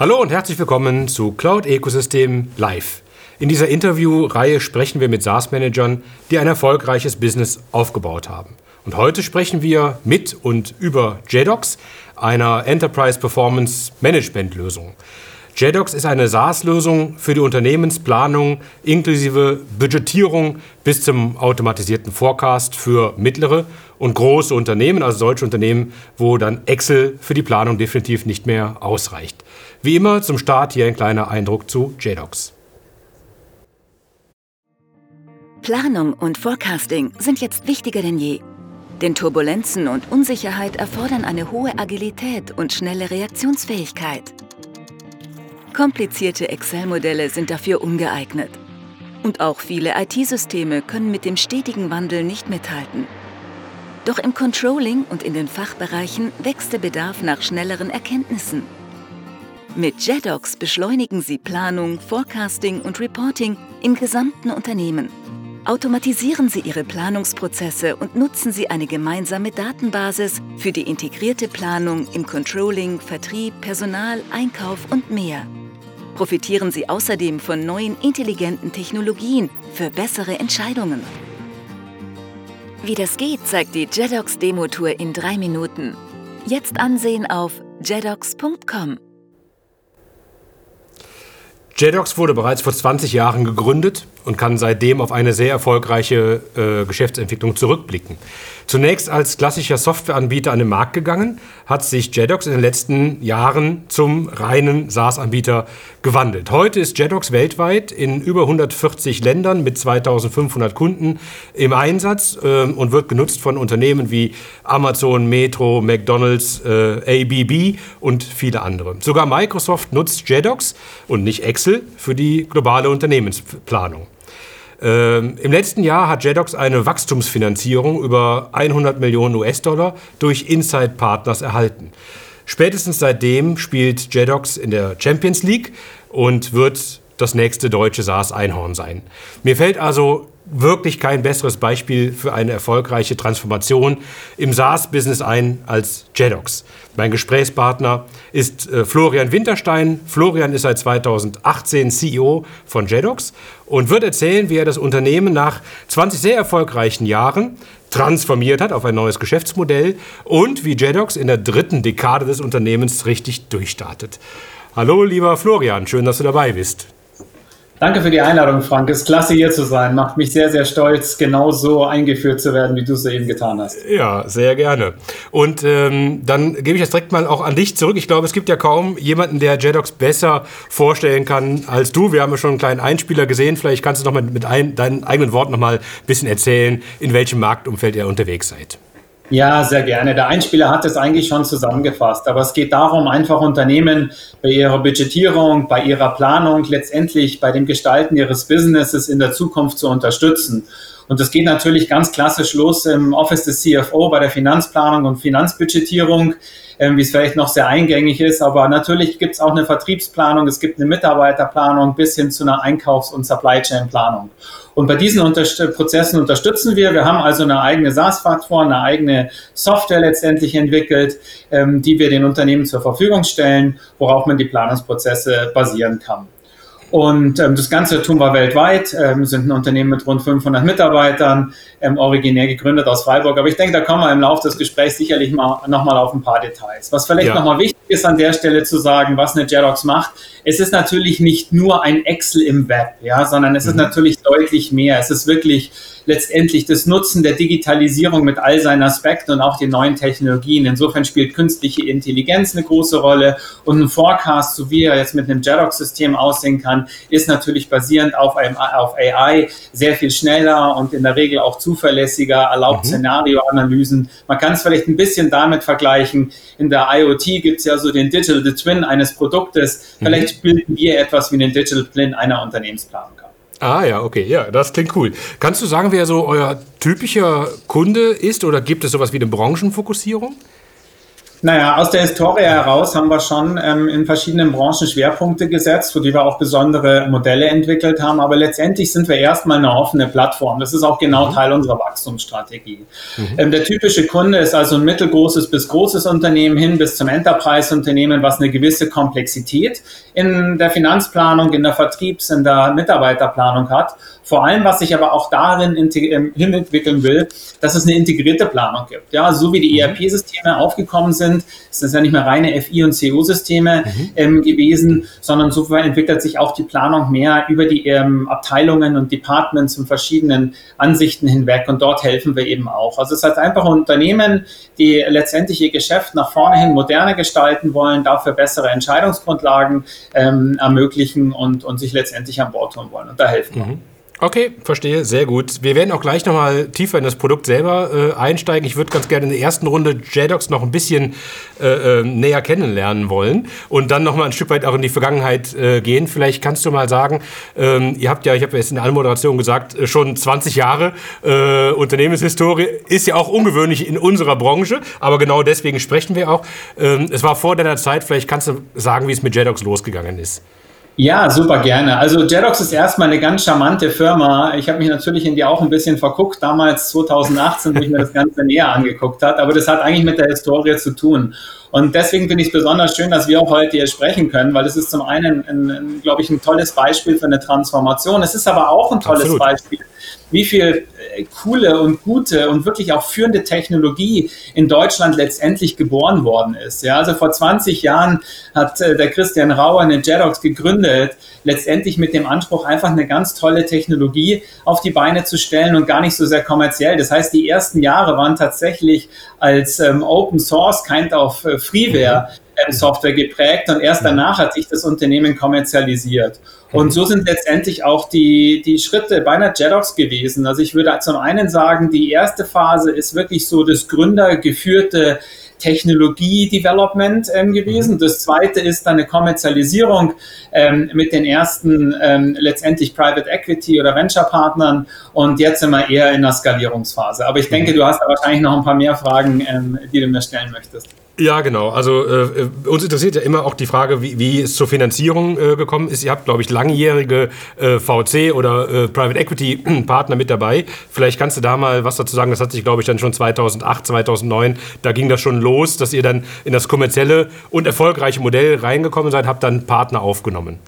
Hallo und herzlich willkommen zu Cloud Ecosystem Live. In dieser Interviewreihe sprechen wir mit SaaS-Managern, die ein erfolgreiches Business aufgebaut haben. Und heute sprechen wir mit und über JEDOX, einer Enterprise Performance Management Lösung. JEDOX ist eine SaaS-Lösung für die Unternehmensplanung inklusive Budgetierung bis zum automatisierten Forecast für mittlere und große Unternehmen, also solche Unternehmen, wo dann Excel für die Planung definitiv nicht mehr ausreicht. Wie immer zum Start hier ein kleiner Eindruck zu JDocs. Planung und Forecasting sind jetzt wichtiger denn je. Denn Turbulenzen und Unsicherheit erfordern eine hohe Agilität und schnelle Reaktionsfähigkeit. Komplizierte Excel-Modelle sind dafür ungeeignet. Und auch viele IT-Systeme können mit dem stetigen Wandel nicht mithalten. Doch im Controlling und in den Fachbereichen wächst der Bedarf nach schnelleren Erkenntnissen. Mit JEDOX beschleunigen Sie Planung, Forecasting und Reporting im gesamten Unternehmen. Automatisieren Sie Ihre Planungsprozesse und nutzen Sie eine gemeinsame Datenbasis für die integrierte Planung im Controlling, Vertrieb, Personal, Einkauf und mehr. Profitieren Sie außerdem von neuen intelligenten Technologien für bessere Entscheidungen. Wie das geht, zeigt die JEDOX Demo-Tour in drei Minuten. Jetzt ansehen auf jedox.com. JEDOX wurde bereits vor 20 Jahren gegründet und kann seitdem auf eine sehr erfolgreiche äh, Geschäftsentwicklung zurückblicken. Zunächst als klassischer Softwareanbieter an den Markt gegangen, hat sich JEDOX in den letzten Jahren zum reinen SaaS-Anbieter gewandelt. Heute ist JEDOX weltweit in über 140 Ländern mit 2500 Kunden im Einsatz äh, und wird genutzt von Unternehmen wie Amazon, Metro, McDonald's, äh, ABB und viele andere. Sogar Microsoft nutzt JEDOX und nicht Excel für die globale Unternehmensplanung. Ähm, Im letzten Jahr hat JEDOX eine Wachstumsfinanzierung über 100 Millionen US-Dollar durch Inside Partners erhalten. Spätestens seitdem spielt JEDOX in der Champions League und wird das nächste deutsche SaaS-Einhorn sein. Mir fällt also wirklich kein besseres Beispiel für eine erfolgreiche Transformation im SaaS-Business ein als JEDOX. Mein Gesprächspartner ist äh, Florian Winterstein. Florian ist seit 2018 CEO von JEDOX und wird erzählen, wie er das Unternehmen nach 20 sehr erfolgreichen Jahren transformiert hat auf ein neues Geschäftsmodell und wie JEDOX in der dritten Dekade des Unternehmens richtig durchstartet. Hallo, lieber Florian, schön, dass du dabei bist. Danke für die Einladung, Frank. Es ist klasse, hier zu sein. Macht mich sehr, sehr stolz, genau so eingeführt zu werden, wie du es eben getan hast. Ja, sehr gerne. Und ähm, dann gebe ich das direkt mal auch an dich zurück. Ich glaube, es gibt ja kaum jemanden, der JEDOX besser vorstellen kann als du. Wir haben ja schon einen kleinen Einspieler gesehen. Vielleicht kannst du noch mal mit ein, deinen eigenen Worten noch mal ein bisschen erzählen, in welchem Marktumfeld ihr unterwegs seid. Ja, sehr gerne. Der Einspieler hat es eigentlich schon zusammengefasst. Aber es geht darum, einfach Unternehmen bei ihrer Budgetierung, bei ihrer Planung, letztendlich bei dem Gestalten ihres Businesses in der Zukunft zu unterstützen. Und das geht natürlich ganz klassisch los im Office des CFO bei der Finanzplanung und Finanzbudgetierung, ähm, wie es vielleicht noch sehr eingängig ist. Aber natürlich gibt es auch eine Vertriebsplanung, es gibt eine Mitarbeiterplanung bis hin zu einer Einkaufs- und Supply Chain Planung. Und bei diesen Unterst Prozessen unterstützen wir. Wir haben also eine eigene SaaS-Plattform, eine eigene Software letztendlich entwickelt, ähm, die wir den Unternehmen zur Verfügung stellen, worauf man die Planungsprozesse basieren kann. Und ähm, das Ganze tun wir weltweit, ähm, sind ein Unternehmen mit rund 500 Mitarbeitern, ähm, originär gegründet aus Freiburg. Aber ich denke, da kommen wir im Laufe des Gesprächs sicherlich mal, nochmal auf ein paar Details. Was vielleicht ja. nochmal wichtig ist an der Stelle zu sagen, was eine Jerox macht, es ist natürlich nicht nur ein Excel im Web, ja, sondern es mhm. ist natürlich deutlich mehr. Es ist wirklich letztendlich das Nutzen der Digitalisierung mit all seinen Aspekten und auch den neuen Technologien. Insofern spielt künstliche Intelligenz eine große Rolle und ein Forecast, so wie er jetzt mit einem Jerox-System aussehen kann, ist natürlich basierend auf, einem, auf AI sehr viel schneller und in der Regel auch zuverlässiger, erlaubt mhm. Szenarioanalysen. Man kann es vielleicht ein bisschen damit vergleichen. In der IoT gibt es ja so den Digital Twin eines Produktes. Mhm. Vielleicht bilden wir etwas wie einen Digital Twin einer Unternehmensplanung. Ah ja, okay, ja, das klingt cool. Kannst du sagen, wer so euer typischer Kunde ist oder gibt es sowas wie eine Branchenfokussierung? Naja, aus der Historie heraus haben wir schon ähm, in verschiedenen Branchen Schwerpunkte gesetzt, für die wir auch besondere Modelle entwickelt haben. Aber letztendlich sind wir erstmal eine offene Plattform. Das ist auch genau mhm. Teil unserer Wachstumsstrategie. Mhm. Ähm, der typische Kunde ist also ein mittelgroßes bis großes Unternehmen hin bis zum Enterprise-Unternehmen, was eine gewisse Komplexität in der Finanzplanung, in der Vertriebs-, in der Mitarbeiterplanung hat. Vor allem, was sich aber auch darin ähm, hinentwickeln will, dass es eine integrierte Planung gibt. Ja, so wie die mhm. ERP-Systeme aufgekommen sind, sind. Es ja nicht mehr reine FI- und CO-Systeme mhm. ähm, gewesen, sondern so entwickelt sich auch die Planung mehr über die ähm, Abteilungen und Departments und verschiedenen Ansichten hinweg. Und dort helfen wir eben auch. Also es ist einfach Unternehmen, die letztendlich ihr Geschäft nach vorne hin moderner gestalten wollen, dafür bessere Entscheidungsgrundlagen ähm, ermöglichen und, und sich letztendlich an Bord tun wollen. Und da helfen wir. Mhm. Okay, verstehe, sehr gut. Wir werden auch gleich nochmal tiefer in das Produkt selber äh, einsteigen. Ich würde ganz gerne in der ersten Runde JDocs noch ein bisschen äh, äh, näher kennenlernen wollen und dann nochmal ein Stück weit auch in die Vergangenheit äh, gehen. Vielleicht kannst du mal sagen, ähm, ihr habt ja, ich habe jetzt in der Anmoderation gesagt, äh, schon 20 Jahre äh, Unternehmenshistorie. Ist ja auch ungewöhnlich in unserer Branche, aber genau deswegen sprechen wir auch. Ähm, es war vor deiner Zeit, vielleicht kannst du sagen, wie es mit JDocs losgegangen ist. Ja, super gerne. Also Jedox ist erstmal eine ganz charmante Firma. Ich habe mich natürlich in die auch ein bisschen verguckt, damals 2018, wo ich mir das Ganze näher angeguckt habe. Aber das hat eigentlich mit der Historie zu tun. Und deswegen finde ich es besonders schön, dass wir auch heute hier sprechen können, weil es ist zum einen, ein, ein, glaube ich, ein tolles Beispiel für eine Transformation. Es ist aber auch ein tolles Absolut. Beispiel wie viel äh, coole und gute und wirklich auch führende Technologie in Deutschland letztendlich geboren worden ist. Ja, also vor 20 Jahren hat äh, der Christian Rauer eine Jedox gegründet, letztendlich mit dem Anspruch, einfach eine ganz tolle Technologie auf die Beine zu stellen und gar nicht so sehr kommerziell. Das heißt, die ersten Jahre waren tatsächlich als ähm, Open Source, kind of äh, Freeware. Mhm Software geprägt und erst danach hat sich das Unternehmen kommerzialisiert. Und mhm. so sind letztendlich auch die, die Schritte bei einer Jedox gewesen. Also ich würde zum einen sagen, die erste Phase ist wirklich so das gründergeführte Technologie-Development ähm, gewesen. Mhm. Das zweite ist dann eine Kommerzialisierung ähm, mit den ersten ähm, letztendlich Private Equity oder Venture-Partnern und jetzt sind wir eher in der Skalierungsphase. Aber ich denke, mhm. du hast da wahrscheinlich noch ein paar mehr Fragen, ähm, die du mir stellen möchtest. Ja, genau. Also äh, uns interessiert ja immer auch die Frage, wie, wie es zur Finanzierung äh, gekommen ist. Ihr habt, glaube ich, langjährige äh, VC oder äh, Private Equity Partner mit dabei. Vielleicht kannst du da mal was dazu sagen. Das hat sich, glaube ich, dann schon 2008, 2009, da ging das schon los, dass ihr dann in das kommerzielle und erfolgreiche Modell reingekommen seid, habt dann Partner aufgenommen.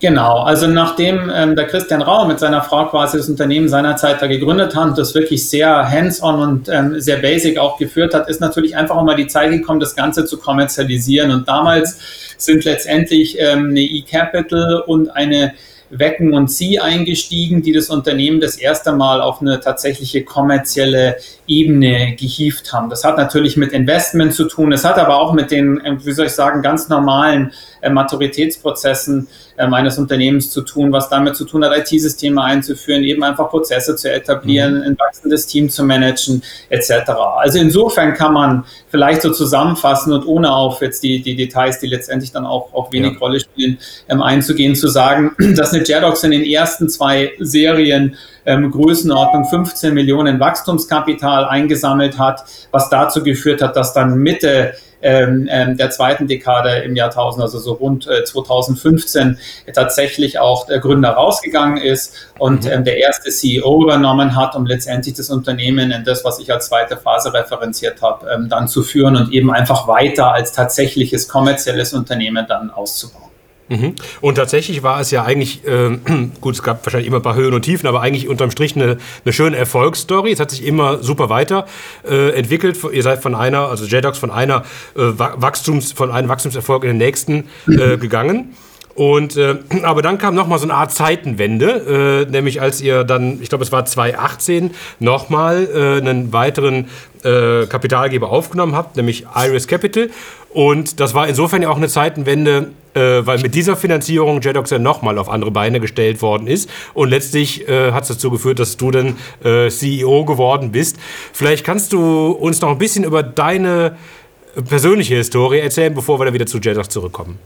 Genau, also nachdem ähm, der Christian Rau mit seiner Frau quasi das Unternehmen seinerzeit da gegründet hat, das wirklich sehr hands-on und ähm, sehr basic auch geführt hat, ist natürlich einfach auch mal die Zeit gekommen, das Ganze zu kommerzialisieren. Und damals sind letztendlich ähm, eine E-Capital und eine Wecken und Sie eingestiegen, die das Unternehmen das erste Mal auf eine tatsächliche kommerzielle Ebene gehievt haben. Das hat natürlich mit Investment zu tun, es hat aber auch mit den, äh, wie soll ich sagen, ganz normalen äh, Maturitätsprozessen äh, meines Unternehmens zu tun, was damit zu tun hat, IT-Systeme einzuführen, eben einfach Prozesse zu etablieren, mhm. ein wachsendes Team zu managen, etc. Also insofern kann man vielleicht so zusammenfassen und ohne auf jetzt die, die Details, die letztendlich dann auch, auch wenig ja. Rolle spielen, ähm, einzugehen, zu sagen, dass eine Jedox in den ersten zwei Serien ähm, Größenordnung 15 Millionen Wachstumskapital eingesammelt hat, was dazu geführt hat, dass dann Mitte ähm, ähm, der zweiten Dekade im Jahrtausend, also so rund äh, 2015, tatsächlich auch der Gründer rausgegangen ist und mhm. ähm, der erste CEO übernommen hat, um letztendlich das Unternehmen in das, was ich als zweite Phase referenziert habe, ähm, dann zu führen und eben einfach weiter als tatsächliches kommerzielles Unternehmen dann auszubauen. Mhm. Und tatsächlich war es ja eigentlich, äh, gut, es gab wahrscheinlich immer ein paar Höhen und Tiefen, aber eigentlich unterm Strich eine, eine schöne Erfolgsstory. Es hat sich immer super weiter äh, entwickelt. Ihr seid von einer, also JDocs von einer äh, Wachstums, von einem Wachstumserfolg in den nächsten äh, gegangen. Und äh, aber dann kam noch mal so eine Art Zeitenwende, äh, nämlich als ihr dann, ich glaube, es war 2018, noch mal äh, einen weiteren äh, Kapitalgeber aufgenommen habt, nämlich Iris Capital. Und das war insofern ja auch eine Zeitenwende, äh, weil mit dieser Finanzierung Jedox ja nochmal auf andere Beine gestellt worden ist. Und letztlich äh, hat es dazu geführt, dass du dann CEO geworden bist. Vielleicht kannst du uns noch ein bisschen über deine persönliche Historie erzählen, bevor wir dann wieder zu Jedox zurückkommen.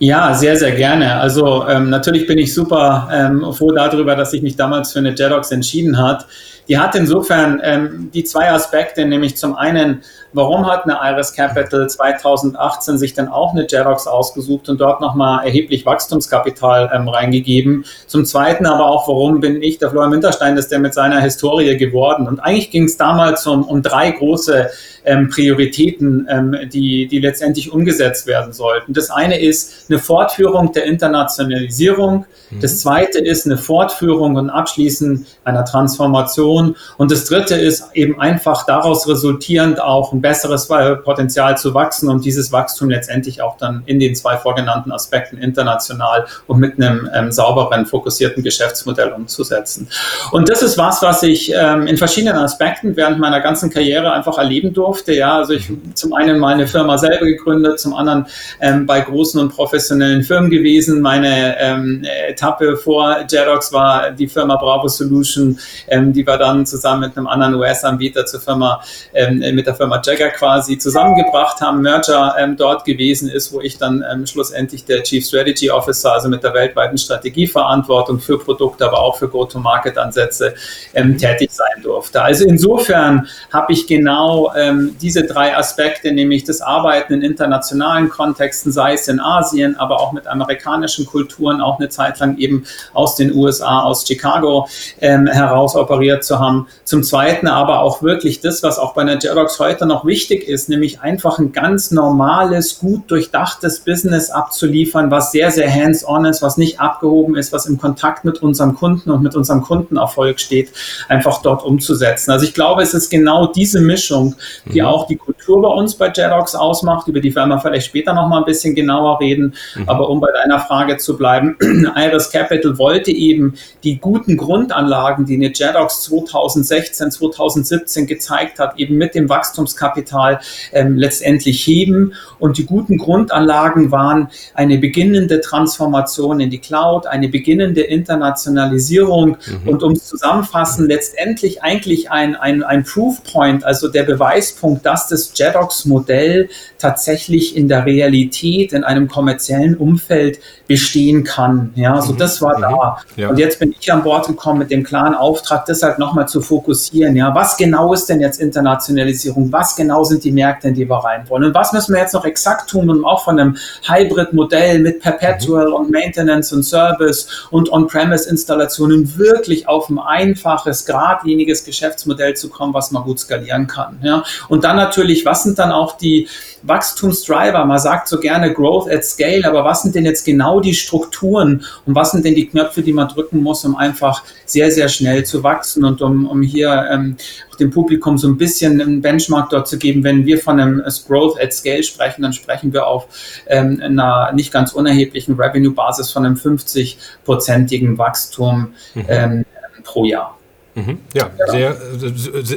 Ja, sehr, sehr gerne. Also ähm, natürlich bin ich super ähm, froh darüber, dass ich mich damals für eine Jedox entschieden hat. Die hat insofern ähm, die zwei Aspekte, nämlich zum einen Warum hat eine Iris Capital 2018 sich dann auch eine Jerox ausgesucht und dort nochmal erheblich Wachstumskapital ähm, reingegeben? Zum Zweiten aber auch, warum bin ich, der Florian Winterstein, ist der mit seiner Historie geworden? Und eigentlich ging es damals um, um drei große ähm, Prioritäten, ähm, die, die letztendlich umgesetzt werden sollten. Das eine ist eine Fortführung der Internationalisierung. Mhm. Das zweite ist eine Fortführung und Abschließen einer Transformation. Und das dritte ist eben einfach daraus resultierend auch ein besseres Potenzial zu wachsen und dieses Wachstum letztendlich auch dann in den zwei vorgenannten Aspekten international und mit einem ähm, sauberen, fokussierten Geschäftsmodell umzusetzen. Und das ist was, was ich ähm, in verschiedenen Aspekten während meiner ganzen Karriere einfach erleben durfte. Ja, also ich zum einen mal eine Firma selber gegründet, zum anderen ähm, bei großen und professionellen Firmen gewesen. Meine ähm, Etappe vor Jerox war die Firma Bravo Solution, ähm, die wir dann zusammen mit einem anderen US-Anbieter zur Firma, ähm, mit der Firma Jagger quasi zusammengebracht haben, Merger ähm, dort gewesen ist, wo ich dann ähm, schlussendlich der Chief Strategy Officer, also mit der weltweiten Strategieverantwortung für Produkte, aber auch für Go-to-Market-Ansätze ähm, tätig sein durfte. Also insofern habe ich genau ähm, diese drei Aspekte, nämlich das Arbeiten in internationalen Kontexten, sei es in Asien, aber auch mit amerikanischen Kulturen, auch eine Zeit lang eben aus den USA, aus Chicago ähm, heraus operiert zu haben. Zum Zweiten aber auch wirklich das, was auch bei einer Jerox heute noch wichtig ist, nämlich einfach ein ganz normales, gut durchdachtes Business abzuliefern, was sehr, sehr hands-on ist, was nicht abgehoben ist, was im Kontakt mit unserem Kunden und mit unserem Kundenerfolg steht, einfach dort umzusetzen. Also ich glaube, es ist genau diese Mischung, die mhm. auch die Kultur bei uns bei Jedox ausmacht, über die werden wir vielleicht später noch mal ein bisschen genauer reden. Mhm. Aber um bei deiner Frage zu bleiben, Iris Capital wollte eben die guten Grundanlagen, die eine Jedox 2016, 2017 gezeigt hat, eben mit dem Wachstums Wachstumskapital ähm, letztendlich heben. Und die guten Grundanlagen waren eine beginnende Transformation in die Cloud, eine beginnende Internationalisierung mhm. und um es zusammenfassen, letztendlich eigentlich ein, ein, ein Proof Point, also der Beweispunkt, dass das JEDOX-Modell tatsächlich in der Realität, in einem kommerziellen Umfeld bestehen kann. Ja, so mhm. das war mhm. da. Ja. Und jetzt bin ich an Bord gekommen mit dem klaren Auftrag, das halt nochmal zu fokussieren. Ja, was genau ist denn jetzt Internationalisierung? Was genau sind die Märkte, in die wir rein wollen? Und was müssen wir jetzt noch exakt tun, um auch von einem Hybrid-Modell mit Perpetual und Maintenance und Service und On-Premise-Installationen wirklich auf ein einfaches, geradliniges Geschäftsmodell zu kommen, was man gut skalieren kann. Ja? Und dann natürlich, was sind dann auch die Wachstumsdriver? Man sagt so gerne Growth at Scale, aber was sind denn jetzt genau die Strukturen und was sind denn die Knöpfe, die man drücken muss, um einfach sehr, sehr schnell zu wachsen und um, um hier ähm, dem Publikum so ein bisschen einen Benchmark dort zu geben. Wenn wir von einem Growth at Scale sprechen, dann sprechen wir auf ähm, einer nicht ganz unerheblichen Revenue-Basis von einem 50-prozentigen Wachstum mhm. ähm, pro Jahr. Mhm. Ja, ja, sehr,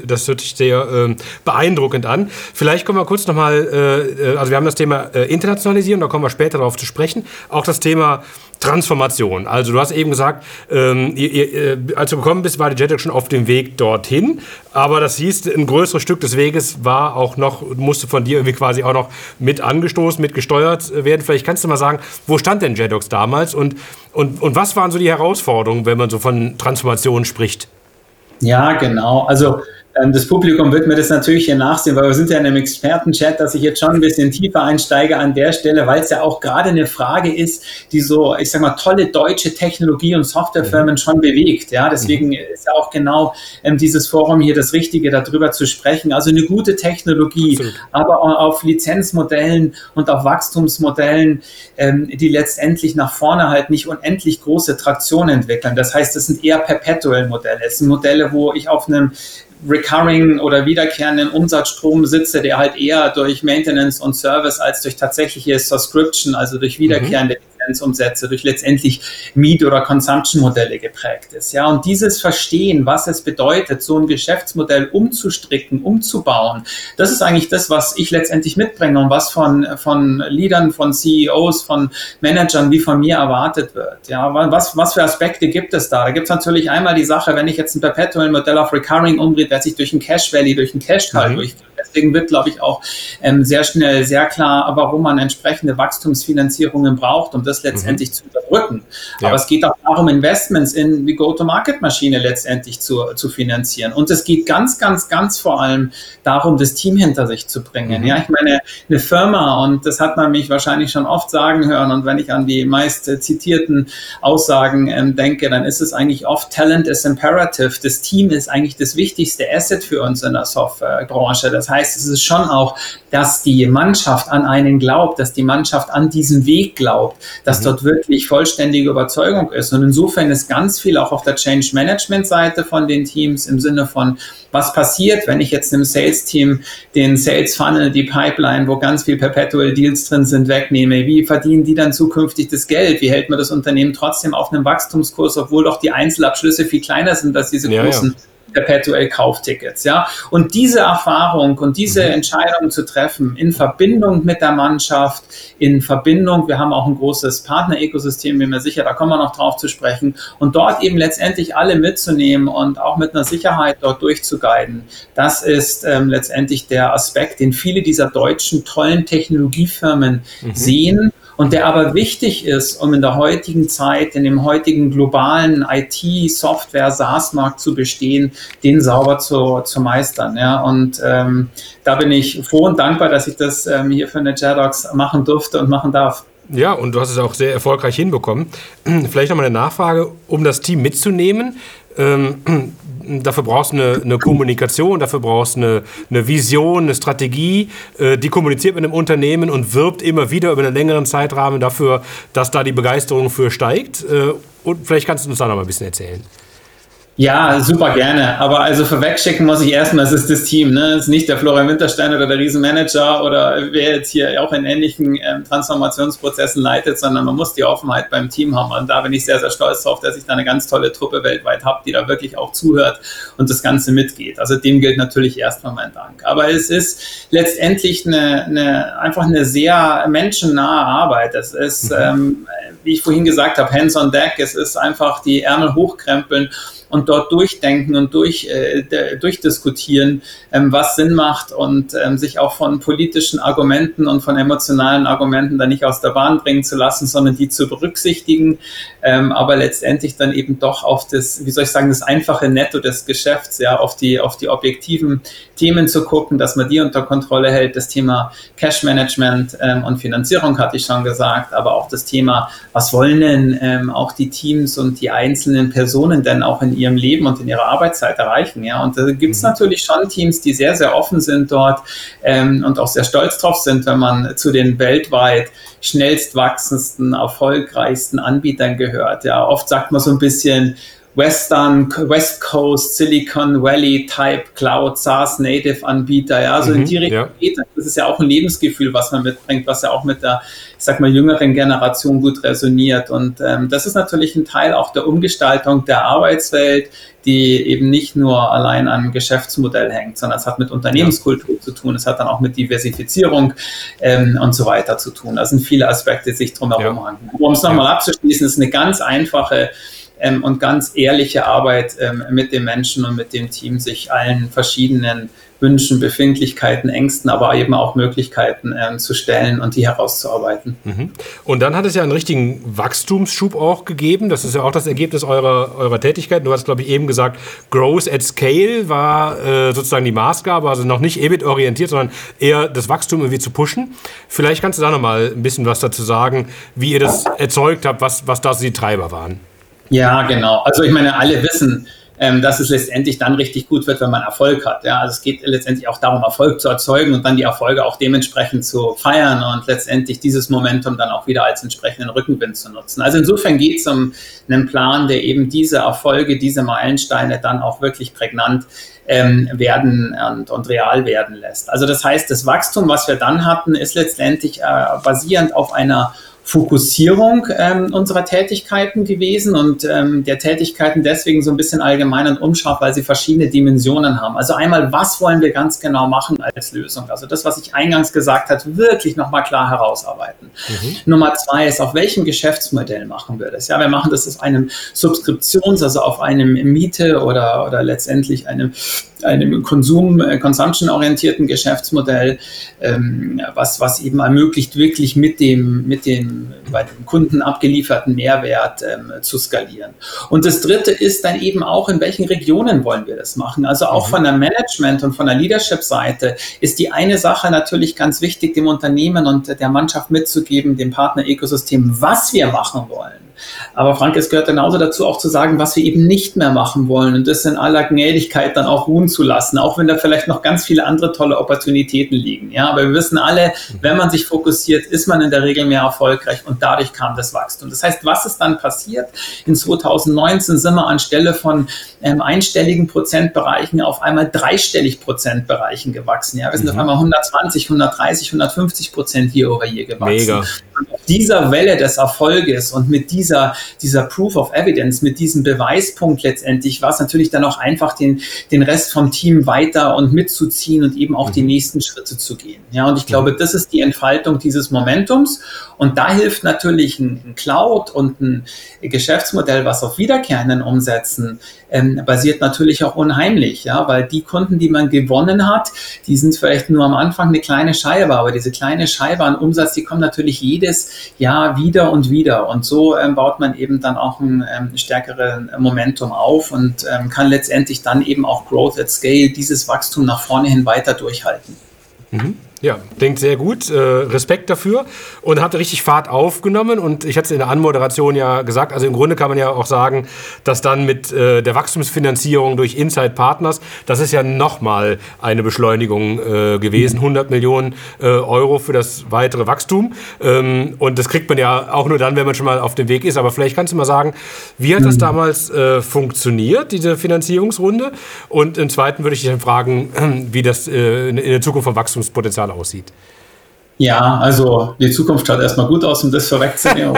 das hört sich sehr äh, beeindruckend an. Vielleicht kommen wir kurz nochmal, äh, also wir haben das Thema äh, Internationalisieren, da kommen wir später darauf zu sprechen. Auch das Thema Transformation. Also du hast eben gesagt, ähm, ihr, ihr, äh, als du gekommen bist, war die JetX schon auf dem Weg dorthin. Aber das hieß, ein größeres Stück des Weges war auch noch, musste von dir irgendwie quasi auch noch mit angestoßen, mit gesteuert werden. Vielleicht kannst du mal sagen, wo stand denn Jedox damals und, und, und was waren so die Herausforderungen, wenn man so von Transformation spricht? Ja, genau. Also das Publikum wird mir das natürlich hier nachsehen, weil wir sind ja in einem Experten-Chat, dass ich jetzt schon ein bisschen tiefer einsteige an der Stelle, weil es ja auch gerade eine Frage ist, die so, ich sag mal, tolle deutsche Technologie- und Softwarefirmen mhm. schon bewegt. Ja, deswegen ist ja auch genau ähm, dieses Forum hier das Richtige, darüber zu sprechen. Also eine gute Technologie, Absolut. aber auf Lizenzmodellen und auf Wachstumsmodellen, ähm, die letztendlich nach vorne halt nicht unendlich große Traktion entwickeln. Das heißt, das sind eher Perpetual-Modelle. Es sind Modelle, wo ich auf einem recurring oder wiederkehrenden Umsatzstrom sitze, der halt eher durch Maintenance und Service als durch tatsächliche Subscription, also durch wiederkehrende mhm. Lizenzumsätze, durch letztendlich Miet- oder Consumption-Modelle geprägt ist. Ja, und dieses Verstehen, was es bedeutet, so ein Geschäftsmodell umzustricken, umzubauen, das ist eigentlich das, was ich letztendlich mitbringe und was von, von Leadern, von CEOs, von Managern wie von mir erwartet wird. Ja, was, was für Aspekte gibt es da? Da gibt es natürlich einmal die Sache, wenn ich jetzt ein Perpetual Modell auf Recurring umdrehe, der sich durch ein Cash Valley, durch ein Cash Cow mhm. durchgeht deswegen wird, glaube ich, auch ähm, sehr schnell sehr klar, warum man entsprechende Wachstumsfinanzierungen braucht, um das letztendlich mhm. zu überbrücken. Ja. Aber es geht auch darum, Investments in die Go-to-Market-Maschine letztendlich zu, zu finanzieren. Und es geht ganz, ganz, ganz vor allem darum, das Team hinter sich zu bringen. Mhm. Ja, ich meine, eine Firma, und das hat man mich wahrscheinlich schon oft sagen hören, und wenn ich an die meist zitierten Aussagen ähm, denke, dann ist es eigentlich oft Talent is imperative. Das Team ist eigentlich das wichtigste Asset für uns in der Softwarebranche. Das heißt, es ist schon auch, dass die Mannschaft an einen glaubt, dass die Mannschaft an diesen Weg glaubt, dass mhm. dort wirklich vollständige Überzeugung ist. Und insofern ist ganz viel auch auf der Change Management Seite von den Teams im Sinne von, was passiert, wenn ich jetzt einem Sales-Team den Sales Funnel, die Pipeline, wo ganz viel Perpetual Deals drin sind, wegnehme? Wie verdienen die dann zukünftig das Geld? Wie hält man das Unternehmen trotzdem auf einem Wachstumskurs, obwohl doch die Einzelabschlüsse viel kleiner sind als diese ja, großen ja perpetuell Kauftickets, ja. Und diese Erfahrung und diese mhm. Entscheidung zu treffen in Verbindung mit der Mannschaft, in Verbindung, wir haben auch ein großes Partner-Ökosystem, bin mir sicher, da kommen wir noch drauf zu sprechen, und dort eben letztendlich alle mitzunehmen und auch mit einer Sicherheit dort durchzuguiden, das ist ähm, letztendlich der Aspekt, den viele dieser deutschen tollen Technologiefirmen mhm. sehen und der aber wichtig ist, um in der heutigen Zeit, in dem heutigen globalen IT-Software, SaaS-Markt zu bestehen, den sauber zu, zu meistern. Ja. Und ähm, da bin ich froh und dankbar, dass ich das ähm, hier für eine Jedox machen durfte und machen darf. Ja, und du hast es auch sehr erfolgreich hinbekommen. Vielleicht nochmal eine Nachfrage, um das Team mitzunehmen. Ähm, dafür brauchst du eine, eine, Kommunikation, dafür brauchst du eine, eine Vision, eine Strategie, äh, die kommuniziert mit einem Unternehmen und wirbt immer wieder über einen längeren Zeitrahmen dafür, dass da die Begeisterung für steigt. Äh, und vielleicht kannst du uns da noch mal ein bisschen erzählen. Ja, super gerne. Aber also vorwegschicken muss ich erstmal, es ist das Team. Ne? Es ist nicht der Florian Winterstein oder der Riesenmanager oder wer jetzt hier auch in ähnlichen ähm, Transformationsprozessen leitet, sondern man muss die Offenheit beim Team haben. Und da bin ich sehr, sehr stolz drauf, dass ich da eine ganz tolle Truppe weltweit habe, die da wirklich auch zuhört und das Ganze mitgeht. Also dem gilt natürlich erstmal mein Dank. Aber es ist letztendlich eine, eine einfach eine sehr menschennahe Arbeit. Es ist, mhm. ähm, wie ich vorhin gesagt habe, hands on deck. Es ist einfach die Ärmel hochkrempeln und dort durchdenken und durch, äh, durchdiskutieren, ähm, was Sinn macht und ähm, sich auch von politischen Argumenten und von emotionalen Argumenten da nicht aus der Bahn bringen zu lassen, sondern die zu berücksichtigen, ähm, aber letztendlich dann eben doch auf das, wie soll ich sagen, das einfache Netto des Geschäfts, ja, auf die, auf die objektiven Themen zu gucken, dass man die unter Kontrolle hält. Das Thema Cash Management ähm, und Finanzierung hatte ich schon gesagt, aber auch das Thema, was wollen denn ähm, auch die Teams und die einzelnen Personen denn auch in ihrem Leben und in ihrer Arbeitszeit erreichen. Ja, und da gibt es mhm. natürlich schon Teams, die sehr, sehr offen sind dort ähm, und auch sehr stolz drauf sind, wenn man zu den weltweit schnellst wachsendsten, erfolgreichsten Anbietern gehört. Ja, oft sagt man so ein bisschen, Western, West Coast, Silicon Valley Type Cloud, SaaS Native Anbieter, ja, so mhm, in die Richtung ja. geht. Das ist ja auch ein Lebensgefühl, was man mitbringt, was ja auch mit der, ich sag mal, jüngeren Generation gut resoniert. Und ähm, das ist natürlich ein Teil auch der Umgestaltung der Arbeitswelt, die eben nicht nur allein am Geschäftsmodell hängt, sondern es hat mit Unternehmenskultur ja. zu tun, es hat dann auch mit Diversifizierung ähm, und so weiter zu tun. Das sind viele Aspekte, die sich drumherum ja. ranken. Um es nochmal abzuschließen, ist eine ganz einfache ähm, und ganz ehrliche Arbeit ähm, mit dem Menschen und mit dem Team, sich allen verschiedenen Wünschen, Befindlichkeiten, Ängsten, aber eben auch Möglichkeiten ähm, zu stellen und die herauszuarbeiten. Mhm. Und dann hat es ja einen richtigen Wachstumsschub auch gegeben. Das ist ja auch das Ergebnis eurer, eurer Tätigkeit. Du hast, glaube ich, eben gesagt, Growth at Scale war äh, sozusagen die Maßgabe, also noch nicht EBIT-orientiert, sondern eher das Wachstum irgendwie zu pushen. Vielleicht kannst du da noch mal ein bisschen was dazu sagen, wie ihr das erzeugt habt, was, was da die Treiber waren. Ja, genau. Also ich meine, alle wissen, ähm, dass es letztendlich dann richtig gut wird, wenn man Erfolg hat. Ja, also es geht letztendlich auch darum, Erfolg zu erzeugen und dann die Erfolge auch dementsprechend zu feiern und letztendlich dieses Momentum dann auch wieder als entsprechenden Rückenwind zu nutzen. Also insofern geht es um einen Plan, der eben diese Erfolge, diese Meilensteine dann auch wirklich prägnant ähm, werden und, und real werden lässt. Also das heißt, das Wachstum, was wir dann hatten, ist letztendlich äh, basierend auf einer Fokussierung ähm, unserer Tätigkeiten gewesen und ähm, der Tätigkeiten deswegen so ein bisschen allgemein und umschaut, weil sie verschiedene Dimensionen haben. Also einmal, was wollen wir ganz genau machen als Lösung? Also das, was ich eingangs gesagt habe, wirklich nochmal klar herausarbeiten. Mhm. Nummer zwei ist, auf welchem Geschäftsmodell machen wir das? Ja, wir machen das auf einem Subskriptions-, also auf einem Miete oder, oder letztendlich einem einem Konsum, äh, Consumption-orientierten Geschäftsmodell, ähm, was, was eben ermöglicht, wirklich mit dem, mit dem bei dem Kunden abgelieferten Mehrwert ähm, zu skalieren. Und das dritte ist dann eben auch, in welchen Regionen wollen wir das machen? Also auch mhm. von der Management und von der Leadership-Seite ist die eine Sache natürlich ganz wichtig, dem Unternehmen und der Mannschaft mitzugeben, dem Partner-Ökosystem, was wir machen wollen. Aber Frank, es gehört genauso dazu auch zu sagen, was wir eben nicht mehr machen wollen und das in aller Gnädigkeit dann auch ruhen zu lassen, auch wenn da vielleicht noch ganz viele andere tolle Opportunitäten liegen. Ja, aber wir wissen alle, wenn man sich fokussiert, ist man in der Regel mehr erfolgreich und dadurch kam das Wachstum. Das heißt, was ist dann passiert? In 2019 sind wir anstelle von ähm, einstelligen Prozentbereichen auf einmal dreistellig Prozentbereichen gewachsen. Ja, wir sind mhm. auf einmal 120, 130, 150 Prozent hier over year gewachsen. Mega. Auf dieser Welle des Erfolges und mit dieser dieser, Proof of Evidence, mit diesem Beweispunkt letztendlich, war es natürlich dann auch einfach, den, den Rest vom Team weiter und mitzuziehen und eben auch mhm. die nächsten Schritte zu gehen. Ja, und ich glaube, mhm. das ist die Entfaltung dieses Momentums. Und da hilft natürlich ein, ein Cloud und ein Geschäftsmodell, was auf Wiederkehrenden umsetzen, ähm, basiert natürlich auch unheimlich, ja, weil die Kunden, die man gewonnen hat, die sind vielleicht nur am Anfang eine kleine Scheibe, aber diese kleine Scheibe an Umsatz, die kommt natürlich jedes Jahr wieder und wieder. Und so ähm, baut man eben dann auch ein ähm, stärkeres Momentum auf und ähm, kann letztendlich dann eben auch Growth at Scale, dieses Wachstum nach vorne hin weiter durchhalten. Mhm. Ja, denkt sehr gut. Äh, Respekt dafür und hat richtig Fahrt aufgenommen. Und ich hatte es in der Anmoderation ja gesagt, also im Grunde kann man ja auch sagen, dass dann mit äh, der Wachstumsfinanzierung durch Inside Partners, das ist ja nochmal eine Beschleunigung äh, gewesen. 100 Millionen äh, Euro für das weitere Wachstum. Ähm, und das kriegt man ja auch nur dann, wenn man schon mal auf dem Weg ist. Aber vielleicht kannst du mal sagen, wie hat das mhm. damals äh, funktioniert, diese Finanzierungsrunde? Und im Zweiten würde ich dich dann fragen, wie das äh, in der Zukunft vom Wachstumspotenzial aussieht. Ja, also die Zukunft schaut erstmal gut aus, um das vorwegzunehmen.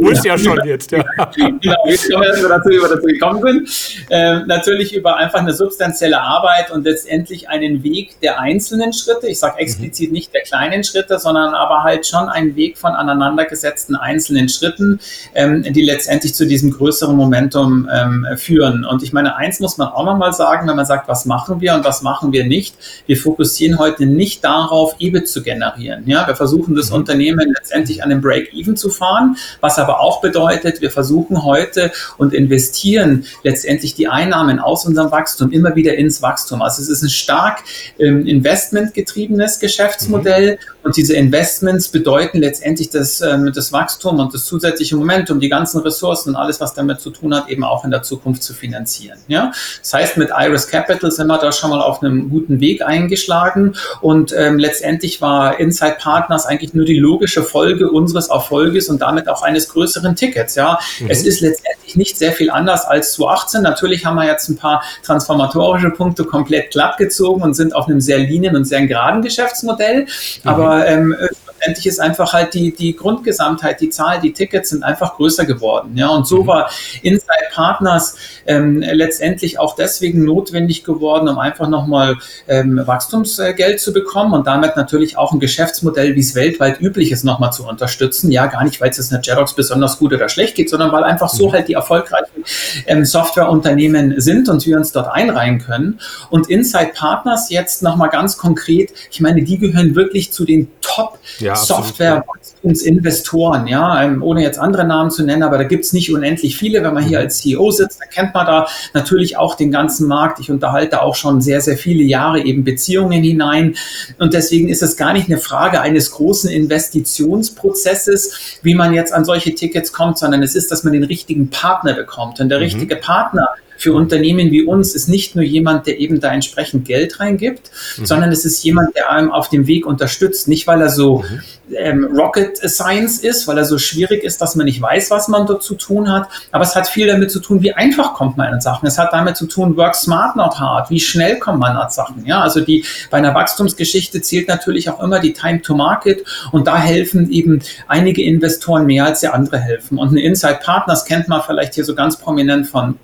Muss ja schon jetzt, ja. genau, jetzt kommen wir dazu, wie wir dazu gekommen sind. Ähm, natürlich über einfach eine substanzielle Arbeit und letztendlich einen Weg der einzelnen Schritte. Ich sage explizit mhm. nicht der kleinen Schritte, sondern aber halt schon einen Weg von aneinandergesetzten einzelnen Schritten, ähm, die letztendlich zu diesem größeren Momentum ähm, führen. Und ich meine, eins muss man auch nochmal sagen, wenn man sagt, was machen wir und was machen wir nicht. Wir fokussieren heute nicht darauf, EBIT zu generieren optimieren. Ja, wir versuchen das mhm. Unternehmen letztendlich an den Break-Even zu fahren, was aber auch bedeutet, wir versuchen heute und investieren letztendlich die Einnahmen aus unserem Wachstum immer wieder ins Wachstum. Also es ist ein stark ähm, investmentgetriebenes Geschäftsmodell mhm. Und diese Investments bedeuten letztendlich das, ähm, das Wachstum und das zusätzliche Momentum, die ganzen Ressourcen und alles, was damit zu tun hat, eben auch in der Zukunft zu finanzieren. Ja, das heißt, mit Iris Capital sind wir da schon mal auf einem guten Weg eingeschlagen und ähm, letztendlich war Inside Partners eigentlich nur die logische Folge unseres Erfolges und damit auch eines größeren Tickets. Ja, mhm. es ist letztendlich nicht sehr viel anders als 2018. Natürlich haben wir jetzt ein paar transformatorische Punkte komplett glatt gezogen und sind auf einem sehr linien und sehr geraden Geschäftsmodell. Mhm. Aber ähm, letztendlich ist einfach halt die, die Grundgesamtheit, die Zahl, die Tickets sind einfach größer geworden. Ja, und so mhm. war Inside Partners ähm, letztendlich auch deswegen notwendig geworden, um einfach nochmal ähm, Wachstumsgeld zu bekommen und damit natürlich auch ein Geschäftsmodell, wie es weltweit üblich ist, nochmal zu unterstützen. Ja, gar nicht, weil es jetzt einer Jerox besonders gut oder schlecht geht, sondern weil einfach so mhm. halt die erfolgreichen ähm, Softwareunternehmen sind und wir uns dort einreihen können. Und Inside Partners jetzt nochmal ganz konkret, ich meine, die gehören wirklich zu den Top ja ja, Software-Wachstumsinvestoren, ja, ähm, ohne jetzt andere Namen zu nennen, aber da gibt es nicht unendlich viele. Wenn man hier mhm. als CEO sitzt, dann kennt man da natürlich auch den ganzen Markt. Ich unterhalte auch schon sehr, sehr viele Jahre eben Beziehungen hinein. Und deswegen ist es gar nicht eine Frage eines großen Investitionsprozesses, wie man jetzt an solche Tickets kommt, sondern es ist, dass man den richtigen Partner bekommt. Und der mhm. richtige Partner für Unternehmen wie uns ist nicht nur jemand, der eben da entsprechend Geld reingibt, mhm. sondern es ist jemand, der einem auf dem Weg unterstützt. Nicht, weil er so mhm. ähm, Rocket Science ist, weil er so schwierig ist, dass man nicht weiß, was man dort zu tun hat, aber es hat viel damit zu tun, wie einfach kommt man an Sachen. Es hat damit zu tun, work smart, not hard. Wie schnell kommt man an Sachen? Ja, also die, bei einer Wachstumsgeschichte zählt natürlich auch immer die Time to Market und da helfen eben einige Investoren mehr als der andere helfen. Und eine Inside Partners kennt man vielleicht hier so ganz prominent von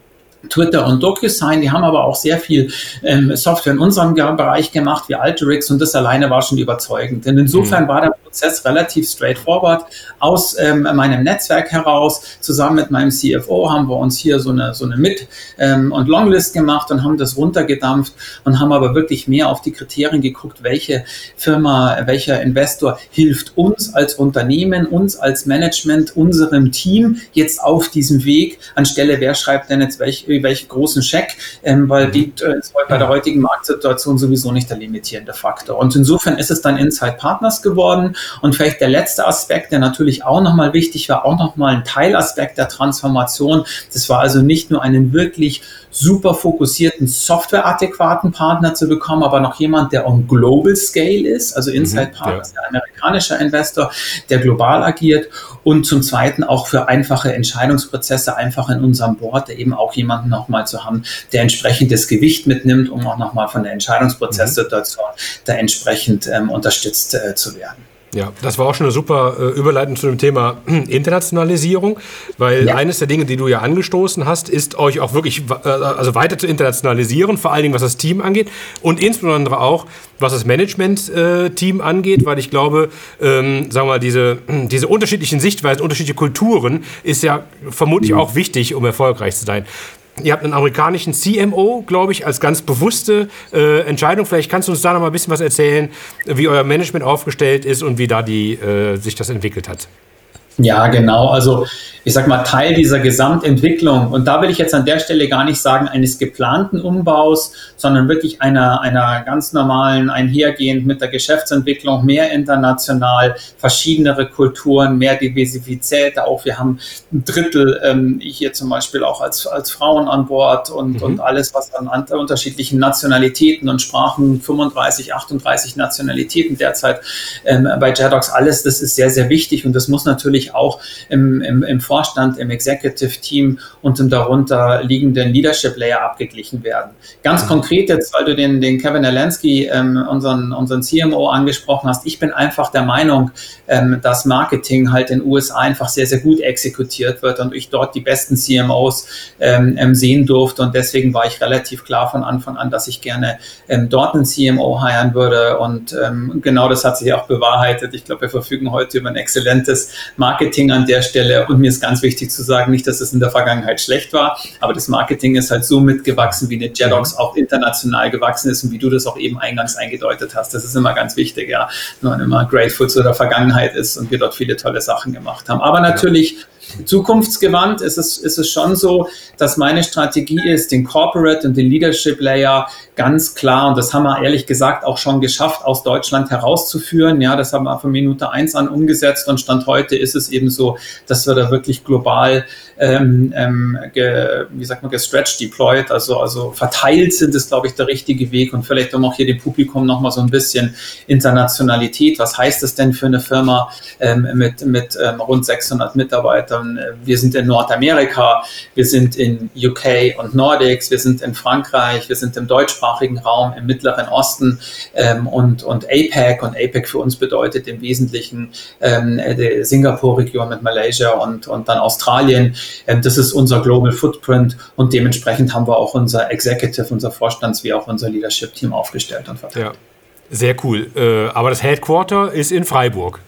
Twitter und DocuSign, die haben aber auch sehr viel ähm, Software in unserem Bereich gemacht, wie Alteryx, und das alleine war schon überzeugend. Denn insofern mhm. war der Prozess relativ straightforward. Aus ähm, meinem Netzwerk heraus, zusammen mit meinem CFO, haben wir uns hier so eine, so eine Mid- ähm, und Longlist gemacht und haben das runtergedampft und haben aber wirklich mehr auf die Kriterien geguckt, welche Firma, welcher Investor hilft uns als Unternehmen, uns als Management, unserem Team jetzt auf diesem Weg, anstelle wer schreibt denn jetzt welche welchen großen Scheck, ähm, weil die äh, ist bei der heutigen Marktsituation sowieso nicht der limitierende Faktor. Und insofern ist es dann Inside Partners geworden. Und vielleicht der letzte Aspekt, der natürlich auch nochmal wichtig war, auch nochmal ein Teilaspekt der Transformation. Das war also nicht nur einen wirklich super fokussierten, softwareadäquaten Partner zu bekommen, aber noch jemand, der on global scale ist, also Inside mhm, Partners, ja. der amerikanischer Investor, der global agiert und zum Zweiten auch für einfache Entscheidungsprozesse einfach in unserem Board, eben auch jemanden nochmal zu haben, der entsprechendes Gewicht mitnimmt, um auch nochmal von der Entscheidungsprozesssituation mhm. da entsprechend ähm, unterstützt äh, zu werden. Ja, das war auch schon eine super äh, Überleitung zu dem Thema Internationalisierung, weil ja. eines der Dinge, die du ja angestoßen hast, ist euch auch wirklich äh, also weiter zu internationalisieren, vor allen Dingen was das Team angeht und insbesondere auch was das Management-Team äh, angeht, weil ich glaube, ähm, sagen wir mal, diese, diese unterschiedlichen Sichtweisen, unterschiedliche Kulturen ist ja vermutlich mhm. auch wichtig, um erfolgreich zu sein. Ihr habt einen amerikanischen CMO, glaube ich, als ganz bewusste äh, Entscheidung. Vielleicht kannst du uns da noch mal ein bisschen was erzählen, wie euer Management aufgestellt ist und wie da die, äh, sich das entwickelt hat. Ja, genau. Also ich sag mal, Teil dieser Gesamtentwicklung, und da will ich jetzt an der Stelle gar nicht sagen eines geplanten Umbaus, sondern wirklich einer, einer ganz normalen, einhergehend mit der Geschäftsentwicklung, mehr international, verschiedenere Kulturen, mehr Diversität auch. Wir haben ein Drittel ähm, hier zum Beispiel auch als, als Frauen an Bord und, mhm. und alles, was an, an unterschiedlichen Nationalitäten und Sprachen, 35, 38 Nationalitäten derzeit ähm, bei JEDOX, alles, das ist sehr, sehr wichtig und das muss natürlich auch im, im, im Vorstand, im Executive Team und im darunter liegenden Leadership Layer abgeglichen werden. Ganz mhm. konkret jetzt, weil du den, den Kevin Alansky, ähm, unseren, unseren CMO angesprochen hast, ich bin einfach der Meinung, ähm, dass Marketing halt in den USA einfach sehr, sehr gut exekutiert wird und ich dort die besten CMOs ähm, ähm, sehen durfte und deswegen war ich relativ klar von Anfang an, dass ich gerne ähm, dort einen CMO heiren würde und ähm, genau das hat sich auch bewahrheitet. Ich glaube, wir verfügen heute über ein exzellentes Marketing an der Stelle und mir ist ganz wichtig zu sagen, nicht, dass es in der Vergangenheit schlecht war, aber das Marketing ist halt so mitgewachsen, wie eine Jedox auch international gewachsen ist und wie du das auch eben eingangs eingedeutet hast. Das ist immer ganz wichtig, ja. Nur immer grateful zu der Vergangenheit ist und wir dort viele tolle Sachen gemacht haben. Aber natürlich ja zukunftsgewandt ist es, ist es schon so, dass meine Strategie ist, den Corporate und den Leadership Layer ganz klar, und das haben wir ehrlich gesagt auch schon geschafft, aus Deutschland herauszuführen. Ja, das haben wir von Minute eins an umgesetzt und Stand heute ist es eben so, dass wir da wirklich global, ähm, ähm, ge, wie sagt man, gestretched deployed, also, also verteilt sind, ist, glaube ich, der richtige Weg. Und vielleicht um auch hier dem Publikum nochmal so ein bisschen Internationalität. Was heißt das denn für eine Firma ähm, mit, mit ähm, rund 600 Mitarbeitern? Wir sind in Nordamerika, wir sind in UK und Nordics, wir sind in Frankreich, wir sind im deutschsprachigen deutschsprachigen Raum, im Mittleren Osten ähm, und, und APEC. Und APEC für uns bedeutet im Wesentlichen ähm, die Singapur-Region mit Malaysia und, und dann Australien. Ähm, das ist unser Global Footprint und dementsprechend haben wir auch unser Executive, unser Vorstands- wie auch unser Leadership-Team aufgestellt und verteilt. Ja. Sehr cool. Äh, aber das Headquarter ist in Freiburg.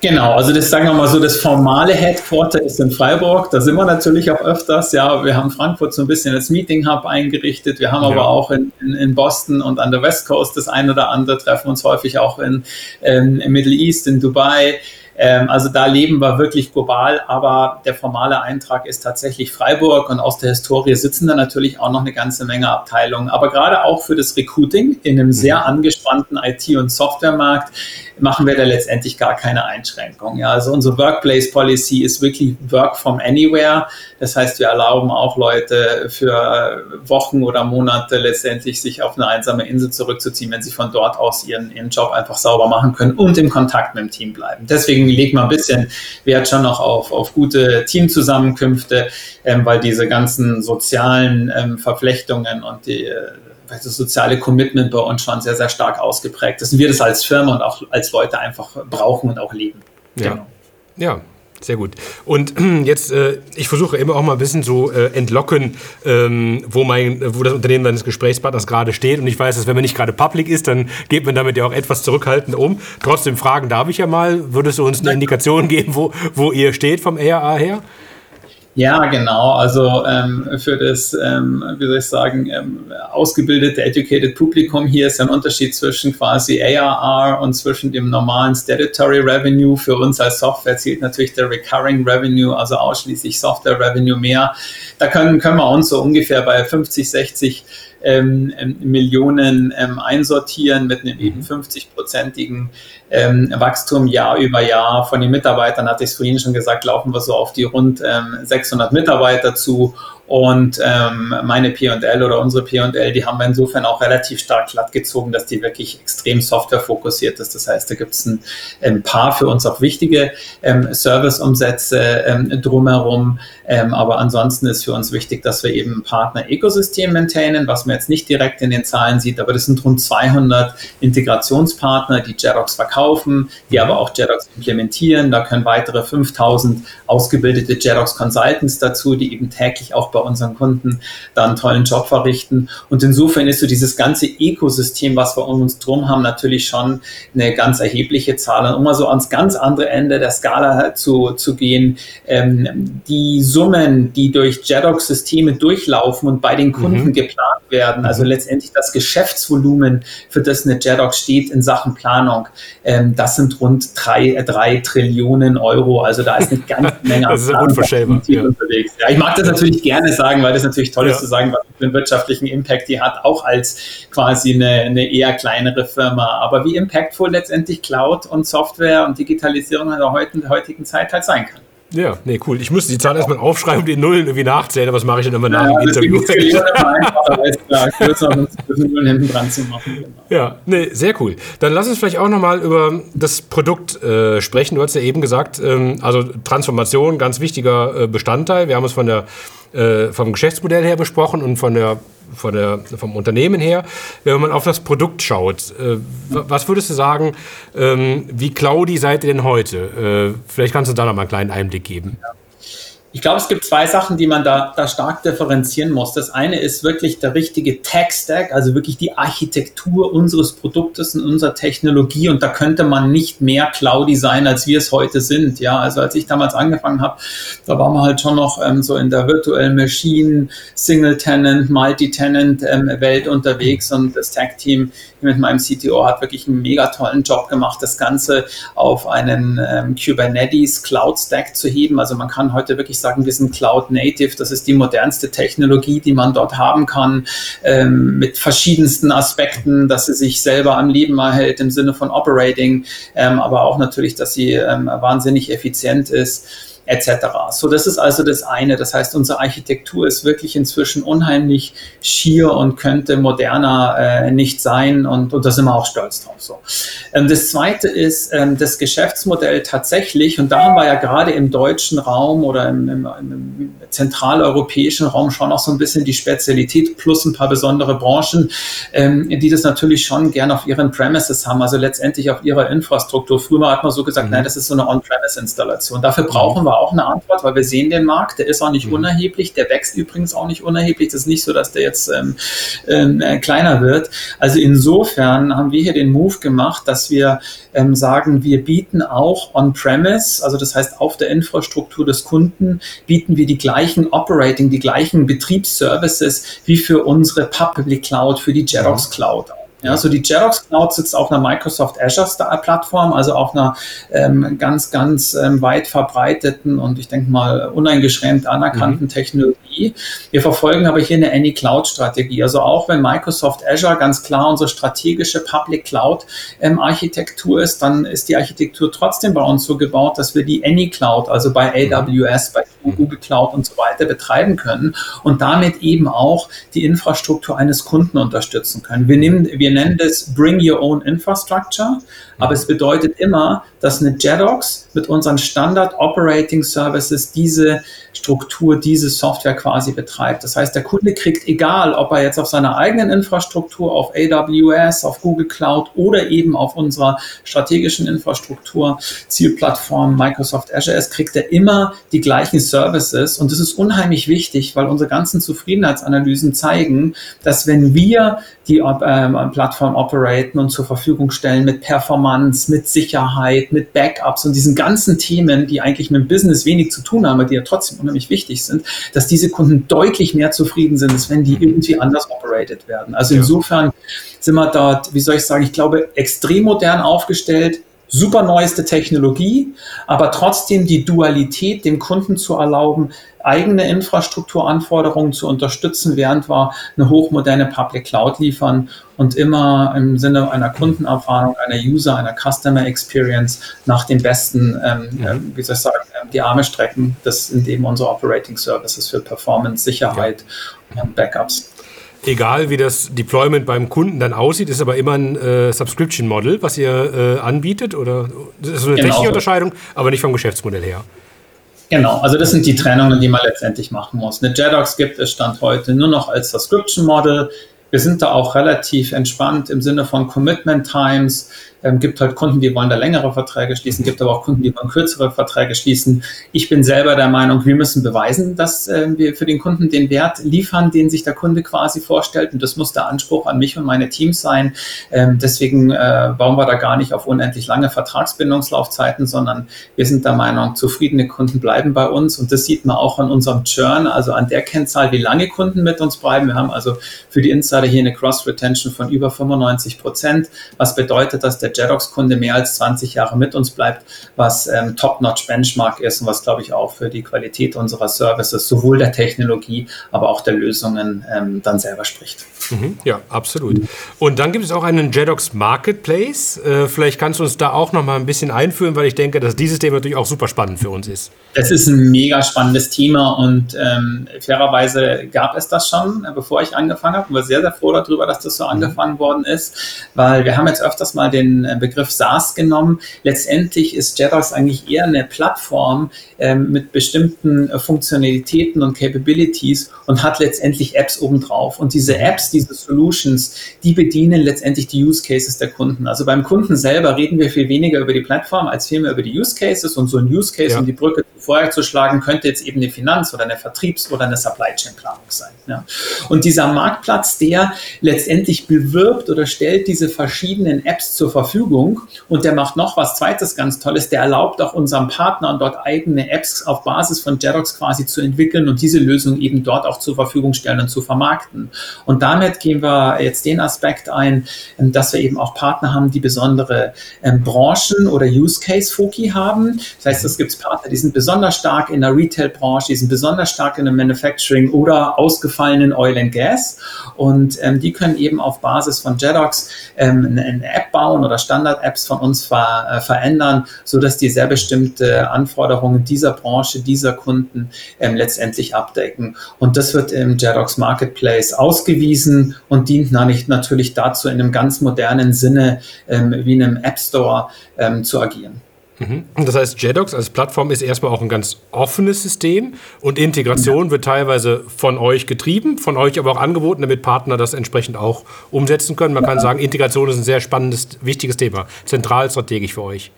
Genau, also das sagen wir mal so, das formale Headquarter ist in Freiburg. Da sind wir natürlich auch öfters. Ja, wir haben Frankfurt so ein bisschen als Meeting Hub eingerichtet. Wir haben ja. aber auch in, in, in, Boston und an der West Coast das ein oder andere, treffen uns häufig auch in, ähm, im Middle East, in Dubai. Ähm, also da leben wir wirklich global, aber der formale Eintrag ist tatsächlich Freiburg und aus der Historie sitzen da natürlich auch noch eine ganze Menge Abteilungen. Aber gerade auch für das Recruiting in einem sehr mhm. angespannten IT- und Softwaremarkt machen wir da letztendlich gar keine Einschränkung. Ja, also unsere Workplace Policy ist wirklich Work from Anywhere. Das heißt, wir erlauben auch Leute für Wochen oder Monate letztendlich sich auf eine einsame Insel zurückzuziehen, wenn sie von dort aus ihren, ihren Job einfach sauber machen können und im Kontakt mit dem Team bleiben. Deswegen legt man ein bisschen Wert schon noch auf, auf gute Teamzusammenkünfte, ähm, weil diese ganzen sozialen ähm, Verflechtungen und die äh, das soziale Commitment bei uns schon sehr, sehr stark ausgeprägt ist. Und wir das als Firma und auch als Leute einfach brauchen und auch leben. Ja. Genau. Ja, sehr gut. Und jetzt, äh, ich versuche immer auch mal ein bisschen so äh, entlocken, ähm, wo, mein, wo das Unternehmen meines Gesprächspartners gerade steht. Und ich weiß, dass wenn man nicht gerade public ist, dann geht man damit ja auch etwas zurückhaltend um. Trotzdem fragen darf ich ja mal, würdest du uns eine Indikation geben, wo, wo ihr steht vom ARA her? Ja, genau. Also ähm, für das, ähm, wie soll ich sagen, ähm, ausgebildete, educated Publikum hier ist ein Unterschied zwischen quasi ARR und zwischen dem normalen Statutory Revenue. Für uns als Software zählt natürlich der Recurring Revenue, also ausschließlich Software Revenue mehr. Da können, können wir uns so ungefähr bei 50, 60 ähm, ähm, Millionen ähm, einsortieren mit einem eben 50-prozentigen ähm, Wachstum Jahr über Jahr. Von den Mitarbeitern, hatte ich es vorhin schon gesagt, laufen wir so auf die rund 600 Mitarbeiter zu und ähm, meine P&L oder unsere P&L, die haben wir insofern auch relativ stark glatt gezogen, dass die wirklich extrem softwarefokussiert ist. Das heißt, da gibt es ein, ein, paar für uns auch wichtige ähm, Serviceumsätze ähm, drumherum. Ähm, aber ansonsten ist für uns wichtig, dass wir eben ein Partner-Ökosystem maintainen, was man jetzt nicht direkt in den Zahlen sieht, aber das sind rund 200 Integrationspartner, die Jedox verkaufen, die aber auch Jedox implementieren. Da können weitere 5000 ausgebildete Jedox Consultants dazu, die eben täglich auch bei bei unseren Kunden da einen tollen Job verrichten. Und insofern ist so dieses ganze Ökosystem, was wir um uns drum haben, natürlich schon eine ganz erhebliche Zahl. Und um mal so ans ganz andere Ende der Skala zu, zu gehen, ähm, die Summen, die durch JEDOX-Systeme durchlaufen und bei den Kunden mhm. geplant werden, also mhm. letztendlich das Geschäftsvolumen, für das eine JEDOX steht in Sachen Planung, ähm, das sind rund drei, äh, drei Trillionen Euro. Also da ist eine ganze Menge das ist unvorstellbar. Ja. unterwegs. Ja, ich mag das natürlich gerne gerne sagen, weil das natürlich toll ist ja. zu sagen, was für einen wirtschaftlichen Impact die hat, auch als quasi eine, eine eher kleinere Firma. Aber wie impactful letztendlich Cloud und Software und Digitalisierung in der heutigen Zeit halt sein kann. Ja, nee, cool. Ich musste die Zahl erstmal aufschreiben, die Nullen irgendwie nachzählen, aber das mache ich dann immer nach ja, dem Interview. Ja, nee, sehr cool. Dann lass uns vielleicht auch nochmal über das Produkt äh, sprechen. Du hast ja eben gesagt, ähm, also Transformation, ganz wichtiger äh, Bestandteil. Wir haben es von der äh, vom Geschäftsmodell her besprochen und von der, von der, vom Unternehmen her. Wenn man auf das Produkt schaut, äh, was würdest du sagen, ähm, wie cloudy seid ihr denn heute? Äh, vielleicht kannst du da noch mal einen kleinen Einblick geben. Ja. Ich glaube, es gibt zwei Sachen, die man da, da stark differenzieren muss. Das eine ist wirklich der richtige Tech-Stack, also wirklich die Architektur unseres Produktes und unserer Technologie. Und da könnte man nicht mehr cloudy sein, als wir es heute sind. Ja, also als ich damals angefangen habe, da waren wir halt schon noch ähm, so in der virtuellen Machine, Single-Tenant, Multi-Tenant-Welt ähm, unterwegs und das Tech-Team mit meinem CTO hat wirklich einen mega tollen Job gemacht, das Ganze auf einen ähm, Kubernetes Cloud Stack zu heben. Also man kann heute wirklich sagen, wir sind Cloud Native. Das ist die modernste Technologie, die man dort haben kann, ähm, mit verschiedensten Aspekten, dass sie sich selber am Leben erhält im Sinne von Operating, ähm, aber auch natürlich, dass sie ähm, wahnsinnig effizient ist etc. So, das ist also das eine. Das heißt, unsere Architektur ist wirklich inzwischen unheimlich schier und könnte moderner äh, nicht sein und, und da sind wir auch stolz drauf. So. Ähm, das zweite ist ähm, das Geschäftsmodell tatsächlich, und da haben wir ja gerade im deutschen Raum oder im, im, im zentraleuropäischen Raum schon auch so ein bisschen die Spezialität plus ein paar besondere Branchen, ähm, die das natürlich schon gern auf ihren Premises haben, also letztendlich auf ihrer Infrastruktur. Früher hat man so gesagt, mhm. nein, das ist so eine On-Premise-Installation. Dafür brauchen wir auch eine Antwort, weil wir sehen den Markt, der ist auch nicht mhm. unerheblich, der wächst übrigens auch nicht unerheblich. Das ist nicht so, dass der jetzt ähm, äh, kleiner wird. Also insofern haben wir hier den Move gemacht, dass wir ähm, sagen, wir bieten auch on-premise, also das heißt auf der Infrastruktur des Kunden, bieten wir die gleichen Operating, die gleichen Betriebsservices wie für unsere Public Cloud, für die Jerox Cloud Ja, so die Xerox Cloud sitzt auf einer Microsoft Azure Plattform, also auf einer ähm, ganz, ganz ähm, weit verbreiteten und ich denke mal uneingeschränkt anerkannten mhm. Technologie. Wir verfolgen aber hier eine Any Cloud Strategie. Also auch wenn Microsoft Azure ganz klar unsere strategische Public Cloud ähm, Architektur ist, dann ist die Architektur trotzdem bei uns so gebaut, dass wir die Any Cloud, also bei AWS, bei mhm. Google Cloud und so weiter betreiben können und damit eben auch die Infrastruktur eines Kunden unterstützen können. Wir nehmen, wir nennen das Bring Your Own Infrastructure, aber es bedeutet immer, dass eine JEDOX mit unseren Standard Operating Services diese Struktur, diese Software quasi betreibt. Das heißt, der Kunde kriegt, egal ob er jetzt auf seiner eigenen Infrastruktur, auf AWS, auf Google Cloud oder eben auf unserer strategischen Infrastruktur, Zielplattform Microsoft Azure ist, kriegt er immer die gleichen Services. Und das ist unheimlich wichtig, weil unsere ganzen Zufriedenheitsanalysen zeigen, dass wenn wir die äh, Plattform operaten und zur Verfügung stellen mit Performance, mit Sicherheit, mit Backups und diesen ganzen Themen, die eigentlich mit dem Business wenig zu tun haben, aber die ja trotzdem unheimlich wichtig sind, dass diese Kunden deutlich mehr zufrieden sind, als wenn die mhm. irgendwie anders operated werden. Also insofern sind wir dort, wie soll ich sagen, ich glaube, extrem modern aufgestellt, super neueste Technologie, aber trotzdem die Dualität dem Kunden zu erlauben, eigene Infrastrukturanforderungen zu unterstützen, während wir eine hochmoderne Public Cloud liefern und immer im Sinne einer Kundenerfahrung, einer User, einer Customer Experience nach dem besten, ähm, ja. wie soll ich sagen, ähm, die Arme strecken, das in dem unsere Operating Services für Performance, Sicherheit ja. und Backups egal wie das Deployment beim Kunden dann aussieht, ist aber immer ein äh, Subscription Model, was ihr äh, anbietet oder das ist eine genau. technische Unterscheidung, aber nicht vom Geschäftsmodell her. Genau, also das sind die Trennungen, die man letztendlich machen muss. Eine JEDOX gibt es Stand heute nur noch als Subscription Model. Wir sind da auch relativ entspannt im Sinne von Commitment Times. Ähm, gibt halt Kunden, die wollen da längere Verträge schließen, gibt aber auch Kunden, die wollen kürzere Verträge schließen. Ich bin selber der Meinung, wir müssen beweisen, dass äh, wir für den Kunden den Wert liefern, den sich der Kunde quasi vorstellt. Und das muss der Anspruch an mich und meine Teams sein. Ähm, deswegen äh, bauen wir da gar nicht auf unendlich lange Vertragsbindungslaufzeiten, sondern wir sind der Meinung, zufriedene Kunden bleiben bei uns. Und das sieht man auch an unserem Churn, also an der Kennzahl, wie lange Kunden mit uns bleiben. Wir haben also für die Insider hier eine Cross-Retention von über 95 Prozent, was bedeutet, dass der der Jedox-Kunde mehr als 20 Jahre mit uns bleibt, was ähm, Top-Notch-Benchmark ist und was, glaube ich, auch für die Qualität unserer Services, sowohl der Technologie, aber auch der Lösungen ähm, dann selber spricht. Mhm, ja, absolut. Und dann gibt es auch einen Jedox Marketplace. Äh, vielleicht kannst du uns da auch noch mal ein bisschen einführen, weil ich denke, dass dieses Thema natürlich auch super spannend für uns ist. Das ist ein mega spannendes Thema und ähm, fairerweise gab es das schon, äh, bevor ich angefangen habe. Ich war sehr, sehr froh darüber, dass das so angefangen worden ist, weil wir haben jetzt öfters mal den äh, Begriff SaaS genommen. Letztendlich ist Jedox eigentlich eher eine Plattform ähm, mit bestimmten äh, Funktionalitäten und Capabilities und hat letztendlich Apps obendrauf. Und diese Apps, diese Solutions, die bedienen letztendlich die Use Cases der Kunden. Also beim Kunden selber reden wir viel weniger über die Plattform als vielmehr über die Use Cases und so ein Use Case, ja. um die Brücke vorher zu schlagen, könnte jetzt eben eine Finanz- oder eine Vertriebs- oder eine Supply Chain Planung sein. Ja. Und dieser Marktplatz, der letztendlich bewirbt oder stellt diese verschiedenen Apps zur Verfügung und der macht noch was zweites ganz Tolles, der erlaubt auch unseren Partnern dort eigene Apps auf Basis von Jerox quasi zu entwickeln und diese Lösung eben dort auch zur Verfügung stellen und zu vermarkten. Und damit gehen wir jetzt den Aspekt ein, ähm, dass wir eben auch Partner haben, die besondere ähm, Branchen oder Use Case Foki haben. Das heißt, es gibt Partner, die sind besonders besonders stark in der Retail-Branche, die sind besonders stark in der Manufacturing oder ausgefallenen Oil and Gas. Und ähm, die können eben auf Basis von Jedox ähm, eine, eine, App bauen oder Standard-Apps von uns ver, äh, verändern, sodass die sehr bestimmte Anforderungen dieser Branche, dieser Kunden ähm, letztendlich abdecken. Und das wird im Jedox Marketplace ausgewiesen und dient natürlich dazu, in einem ganz modernen Sinne ähm, wie in einem App Store ähm, zu agieren. Mhm. Das heißt, JEDOX als Plattform ist erstmal auch ein ganz offenes System und Integration ja. wird teilweise von euch getrieben, von euch aber auch angeboten, damit Partner das entsprechend auch umsetzen können. Man ja. kann sagen, Integration ist ein sehr spannendes, wichtiges Thema, zentral strategisch für euch.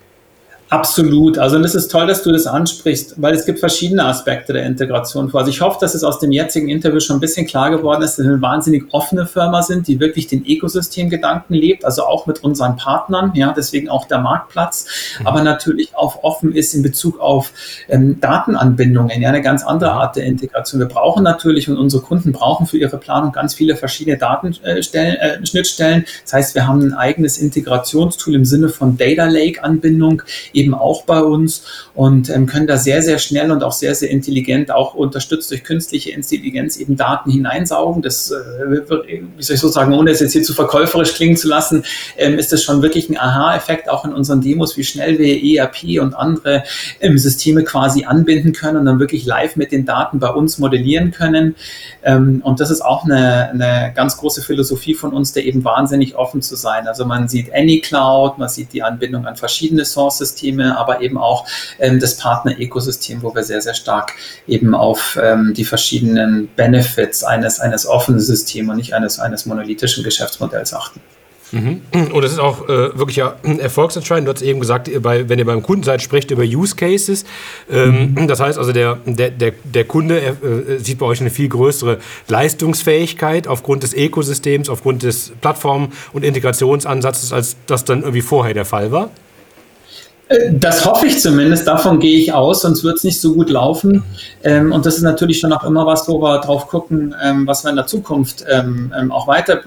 Absolut. Also und es ist toll, dass du das ansprichst, weil es gibt verschiedene Aspekte der Integration Also ich hoffe, dass es aus dem jetzigen Interview schon ein bisschen klar geworden ist, dass wir eine wahnsinnig offene Firma sind, die wirklich den Ökosystemgedanken lebt, also auch mit unseren Partnern, ja, deswegen auch der Marktplatz, mhm. aber natürlich auch offen ist in Bezug auf ähm, Datenanbindungen, ja, eine ganz andere Art der Integration. Wir brauchen natürlich und unsere Kunden brauchen für ihre Planung ganz viele verschiedene Datenstellen, äh, äh, Schnittstellen. Das heißt, wir haben ein eigenes Integrationstool im Sinne von Data Lake Anbindung, eben auch bei uns und ähm, können da sehr, sehr schnell und auch sehr, sehr intelligent, auch unterstützt durch künstliche Intelligenz, eben Daten hineinsaugen. Das, äh, wie soll ich so sagen, ohne es jetzt hier zu verkäuferisch klingen zu lassen, ähm, ist das schon wirklich ein Aha-Effekt, auch in unseren Demos, wie schnell wir ERP und andere ähm, Systeme quasi anbinden können und dann wirklich live mit den Daten bei uns modellieren können. Ähm, und das ist auch eine, eine ganz große Philosophie von uns, der eben wahnsinnig offen zu sein. Also man sieht AnyCloud, man sieht die Anbindung an verschiedene Source-Systeme, Systeme, aber eben auch ähm, das Partner-Ökosystem, wo wir sehr, sehr stark eben auf ähm, die verschiedenen Benefits eines, eines offenen Systems und nicht eines, eines monolithischen Geschäftsmodells achten. Mhm. Und das ist auch äh, wirklich ja erfolgsentscheidend. Du hast eben gesagt, bei, wenn ihr beim Kunden seid, sprecht über Use Cases. Ähm, mhm. Das heißt also, der, der, der, der Kunde äh, sieht bei euch eine viel größere Leistungsfähigkeit aufgrund des Ökosystems, aufgrund des Plattform- und Integrationsansatzes, als das dann irgendwie vorher der Fall war. Das hoffe ich zumindest, davon gehe ich aus, sonst wird es nicht so gut laufen. Ähm, und das ist natürlich schon auch immer was, wo wir drauf gucken, ähm, was wir in der Zukunft ähm, ähm auch weiter,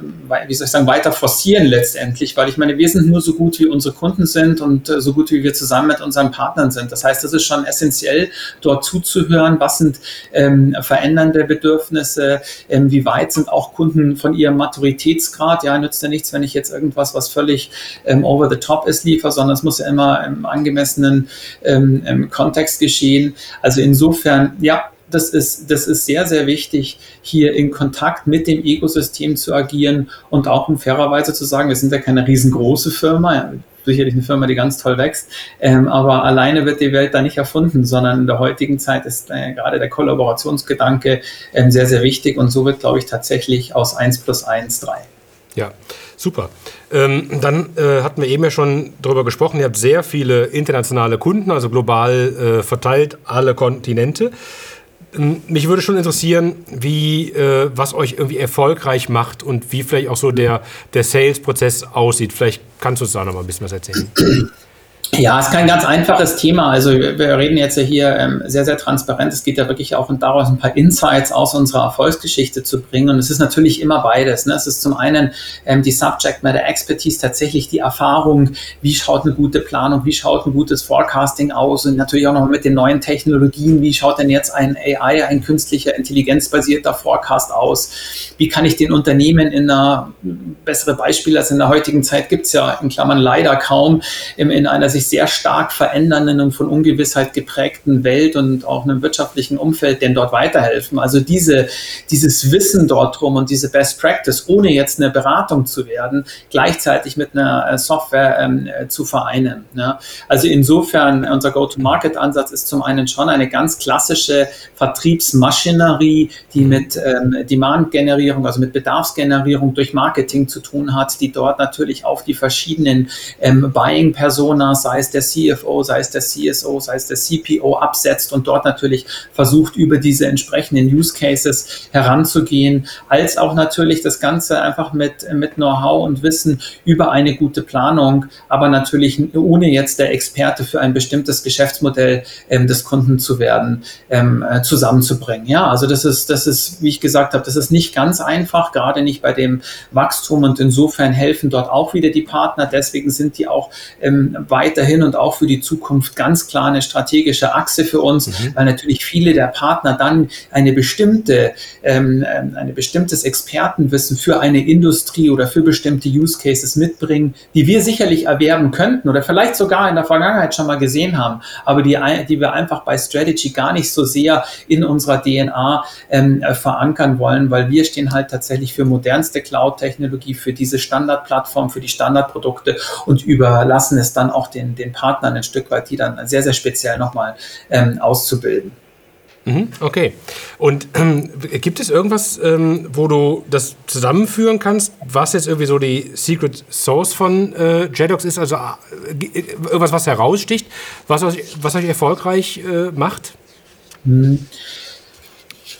wie soll ich sagen, weiter forcieren letztendlich, weil ich meine, wir sind nur so gut, wie unsere Kunden sind und äh, so gut, wie wir zusammen mit unseren Partnern sind. Das heißt, es ist schon essentiell, dort zuzuhören, was sind ähm, verändernde Bedürfnisse, ähm, wie weit sind auch Kunden von ihrem Maturitätsgrad. Ja, nützt ja nichts, wenn ich jetzt irgendwas, was völlig over the top ist, liefere, sondern es muss ja immer angemessenen ähm, ähm, Kontext geschehen. Also insofern, ja, das ist, das ist sehr, sehr wichtig, hier in Kontakt mit dem Ökosystem zu agieren und auch um fairerweise zu sagen, wir sind ja keine riesengroße Firma, ja, sicherlich eine Firma, die ganz toll wächst, ähm, aber alleine wird die Welt da nicht erfunden, sondern in der heutigen Zeit ist äh, gerade der Kollaborationsgedanke ähm, sehr, sehr wichtig und so wird, glaube ich, tatsächlich aus 1 plus 1 3. Ja, super. Ähm, dann äh, hatten wir eben ja schon darüber gesprochen, ihr habt sehr viele internationale Kunden, also global äh, verteilt alle Kontinente. Ähm, mich würde schon interessieren, wie, äh, was euch irgendwie erfolgreich macht und wie vielleicht auch so der, der Sales-Prozess aussieht. Vielleicht kannst du uns da noch mal ein bisschen was erzählen. Ja, es ist kein ganz einfaches Thema. Also wir reden jetzt ja hier ähm, sehr, sehr transparent. Es geht ja wirklich auch daraus, ein paar Insights aus unserer Erfolgsgeschichte zu bringen. Und es ist natürlich immer beides. Ne? Es ist zum einen ähm, die Subject Matter Expertise, tatsächlich die Erfahrung, wie schaut eine gute Planung, wie schaut ein gutes Forecasting aus und natürlich auch noch mit den neuen Technologien, wie schaut denn jetzt ein AI, ein künstlicher intelligenzbasierter Forecast aus? Wie kann ich den Unternehmen in einer bessere Beispiele als in der heutigen Zeit gibt es ja in Klammern leider kaum in, in einer sich sehr stark verändernden und von Ungewissheit geprägten Welt und auch einem wirtschaftlichen Umfeld denn dort weiterhelfen. Also diese, dieses Wissen dort drum und diese Best Practice, ohne jetzt eine Beratung zu werden, gleichzeitig mit einer äh, Software ähm, äh, zu vereinen. Ne? Also insofern, unser Go-to-Market-Ansatz ist zum einen schon eine ganz klassische Vertriebsmaschinerie, die mit ähm, Demand-Generierung, also mit Bedarfsgenerierung durch Marketing zu tun hat, die dort natürlich auf die verschiedenen ähm, Buying-Personas sei es der CFO, sei es der CSO, sei es der CPO absetzt und dort natürlich versucht, über diese entsprechenden Use Cases heranzugehen, als auch natürlich das Ganze einfach mit, mit Know-how und Wissen über eine gute Planung, aber natürlich ohne jetzt der Experte für ein bestimmtes Geschäftsmodell ähm, des Kunden zu werden, ähm, äh, zusammenzubringen. Ja, also das ist, das ist, wie ich gesagt habe, das ist nicht ganz einfach, gerade nicht bei dem Wachstum und insofern helfen dort auch wieder die Partner. Deswegen sind die auch ähm, weit weiterhin und auch für die Zukunft ganz klar eine strategische Achse für uns, mhm. weil natürlich viele der Partner dann eine bestimmte, ähm, ähm, eine bestimmtes Expertenwissen für eine Industrie oder für bestimmte Use Cases mitbringen, die wir sicherlich erwerben könnten oder vielleicht sogar in der Vergangenheit schon mal gesehen haben, aber die, die wir einfach bei Strategy gar nicht so sehr in unserer DNA ähm, äh, verankern wollen, weil wir stehen halt tatsächlich für modernste Cloud-Technologie, für diese Standardplattform, für die Standardprodukte und überlassen es dann auch den, den Partnern ein Stück weit, die dann sehr, sehr speziell nochmal ähm, auszubilden. Mhm, okay. Und ähm, gibt es irgendwas, ähm, wo du das zusammenführen kannst, was jetzt irgendwie so die Secret Source von äh, JEDOX ist? Also äh, irgendwas, was heraussticht, was euch, was euch erfolgreich äh, macht? Mhm.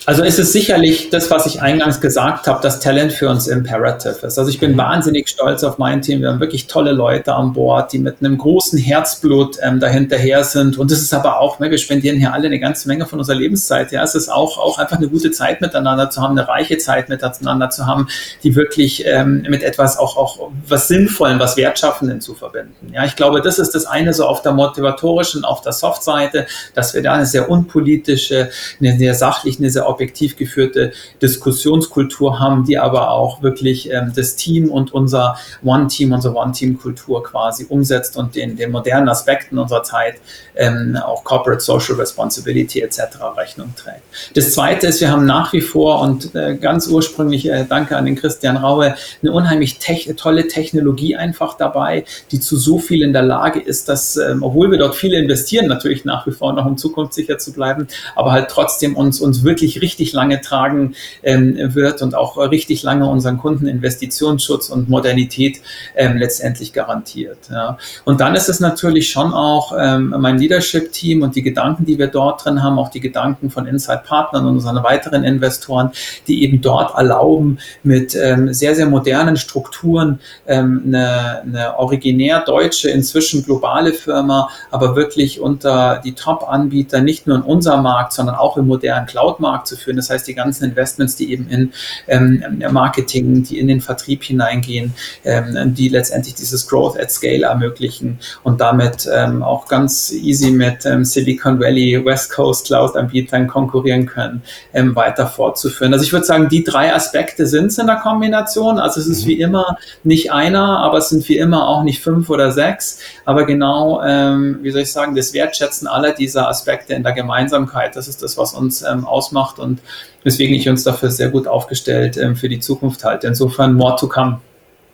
Also es ist sicherlich das, was ich eingangs gesagt habe, dass Talent für uns imperative ist. Also ich bin mhm. wahnsinnig stolz auf mein Team. Wir haben wirklich tolle Leute an Bord, die mit einem großen Herzblut ähm, dahinterher sind. Und es ist aber auch, ne, wir spendieren hier alle eine ganze Menge von unserer Lebenszeit. Ja, es ist auch, auch einfach eine gute Zeit miteinander zu haben, eine reiche Zeit miteinander zu haben, die wirklich ähm, mit etwas auch, auch was Sinnvollen, was Wertschaffenden zu verbinden. Ja, ich glaube, das ist das eine so auf der motivatorischen, auf der Soft-Seite, dass wir da eine sehr unpolitische, eine sehr sachliche, eine sehr objektiv geführte Diskussionskultur haben, die aber auch wirklich ähm, das Team und unser One-Team, unsere One-Team-Kultur quasi umsetzt und den, den modernen Aspekten unserer Zeit, ähm, auch Corporate Social Responsibility etc. Rechnung trägt. Das Zweite ist, wir haben nach wie vor und äh, ganz ursprünglich, äh, danke an den Christian Raue, eine unheimlich tech tolle Technologie einfach dabei, die zu so viel in der Lage ist, dass, ähm, obwohl wir dort viele investieren, natürlich nach wie vor noch um zukunftssicher zu bleiben, aber halt trotzdem uns, uns wirklich richtig lange tragen ähm, wird und auch richtig lange unseren Kunden Investitionsschutz und Modernität ähm, letztendlich garantiert. Ja. Und dann ist es natürlich schon auch ähm, mein Leadership-Team und die Gedanken, die wir dort drin haben, auch die Gedanken von Inside-Partnern und unseren weiteren Investoren, die eben dort erlauben, mit ähm, sehr, sehr modernen Strukturen ähm, eine, eine originär deutsche, inzwischen globale Firma, aber wirklich unter die Top-Anbieter, nicht nur in unserem Markt, sondern auch im modernen Cloud-Markt zu zu führen. Das heißt, die ganzen Investments, die eben in ähm, Marketing, die in den Vertrieb hineingehen, ähm, die letztendlich dieses Growth at Scale ermöglichen und damit ähm, auch ganz easy mit ähm, Silicon Valley, West Coast Cloud-Anbietern konkurrieren können, ähm, weiter fortzuführen. Also ich würde sagen, die drei Aspekte sind es in der Kombination. Also es ist mhm. wie immer nicht einer, aber es sind wie immer auch nicht fünf oder sechs. Aber genau, ähm, wie soll ich sagen, das Wertschätzen aller dieser Aspekte in der Gemeinsamkeit, das ist das, was uns ausmacht und weswegen ich uns dafür sehr gut aufgestellt ähm, für die Zukunft halte. Insofern more to come.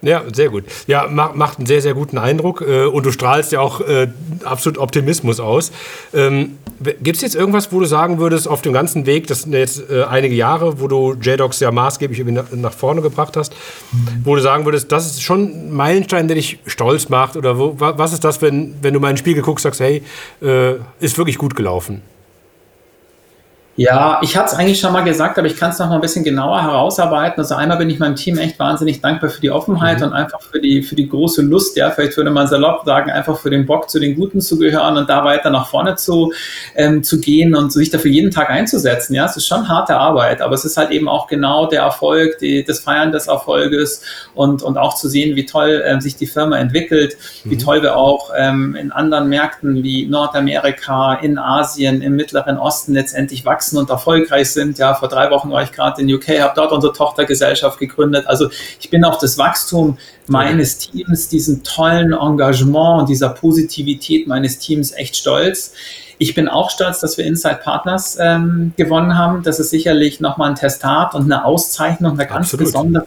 Ja, sehr gut. Ja, macht, macht einen sehr, sehr guten Eindruck äh, und du strahlst ja auch äh, absolut Optimismus aus. Ähm, Gibt es jetzt irgendwas, wo du sagen würdest, auf dem ganzen Weg, das sind jetzt äh, einige Jahre, wo du JDocs ja maßgeblich nach, nach, vorne gebracht hast, mhm. wo du sagen würdest, das ist schon ein Meilenstein, der dich stolz macht? Oder wo, was ist das, wenn, wenn du mal in den Spiegel guckst, sagst, hey, äh, ist wirklich gut gelaufen? Ja, ich hatte es eigentlich schon mal gesagt, aber ich kann es noch mal ein bisschen genauer herausarbeiten. Also einmal bin ich meinem Team echt wahnsinnig dankbar für die Offenheit mhm. und einfach für die, für die große Lust, ja, vielleicht würde man salopp sagen, einfach für den Bock zu den Guten zu gehören und da weiter nach vorne zu, ähm, zu gehen und sich dafür jeden Tag einzusetzen. Ja, es ist schon harte Arbeit, aber es ist halt eben auch genau der Erfolg, die, das Feiern des Erfolges und, und auch zu sehen, wie toll ähm, sich die Firma entwickelt, mhm. wie toll wir auch ähm, in anderen Märkten wie Nordamerika, in Asien, im Mittleren Osten letztendlich wachsen wachsen und erfolgreich sind. Ja, vor drei Wochen war ich gerade in UK, habe dort unsere Tochtergesellschaft gegründet. Also ich bin auf das Wachstum meines Teams, diesen tollen Engagement und dieser Positivität meines Teams echt stolz. Ich bin auch stolz, dass wir Inside Partners ähm, gewonnen haben. Das ist sicherlich nochmal ein Testat und eine Auszeichnung, eine ganz Absolut. besondere,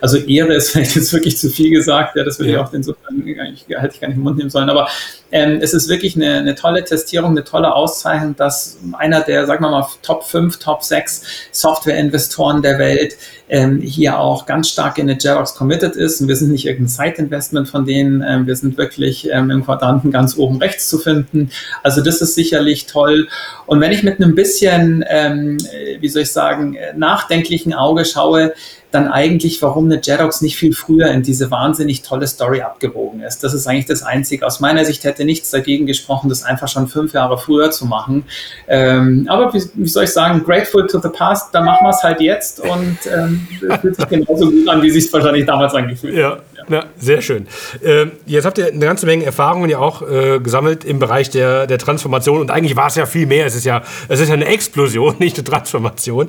also Ehre ist vielleicht jetzt wirklich zu viel gesagt, ja, das würde ja. ich auch insofern hätte ich gar nicht im Mund nehmen sollen, aber ähm, es ist wirklich eine, eine, tolle Testierung, eine tolle Auszeichnung, dass einer der, sagen wir mal, Top 5, Top 6 Software-Investoren der Welt ähm, hier auch ganz stark in eine Jerox committed ist. Und wir sind nicht irgendein Side-Investment von denen, ähm, wir sind wirklich ähm, im Quadranten ganz oben rechts zu finden. Also das ist sicherlich toll. Und wenn ich mit einem bisschen, ähm, wie soll ich sagen, nachdenklichen Auge schaue, dann eigentlich, warum eine Jedox nicht viel früher in diese wahnsinnig tolle Story abgebogen ist. Das ist eigentlich das Einzige. Aus meiner Sicht hätte nichts dagegen gesprochen, das einfach schon fünf Jahre früher zu machen. Ähm, aber wie, wie, soll ich sagen, grateful to the past, da machen wir es halt jetzt und ähm, fühlt sich genauso gut an, wie sich es wahrscheinlich damals angefühlt hat. Ja. ja, sehr schön. Ähm, jetzt habt ihr eine ganze Menge Erfahrungen ja auch äh, gesammelt im Bereich der, der Transformation und eigentlich war es ja viel mehr. Es ist ja, es ist ja eine Explosion, nicht eine Transformation.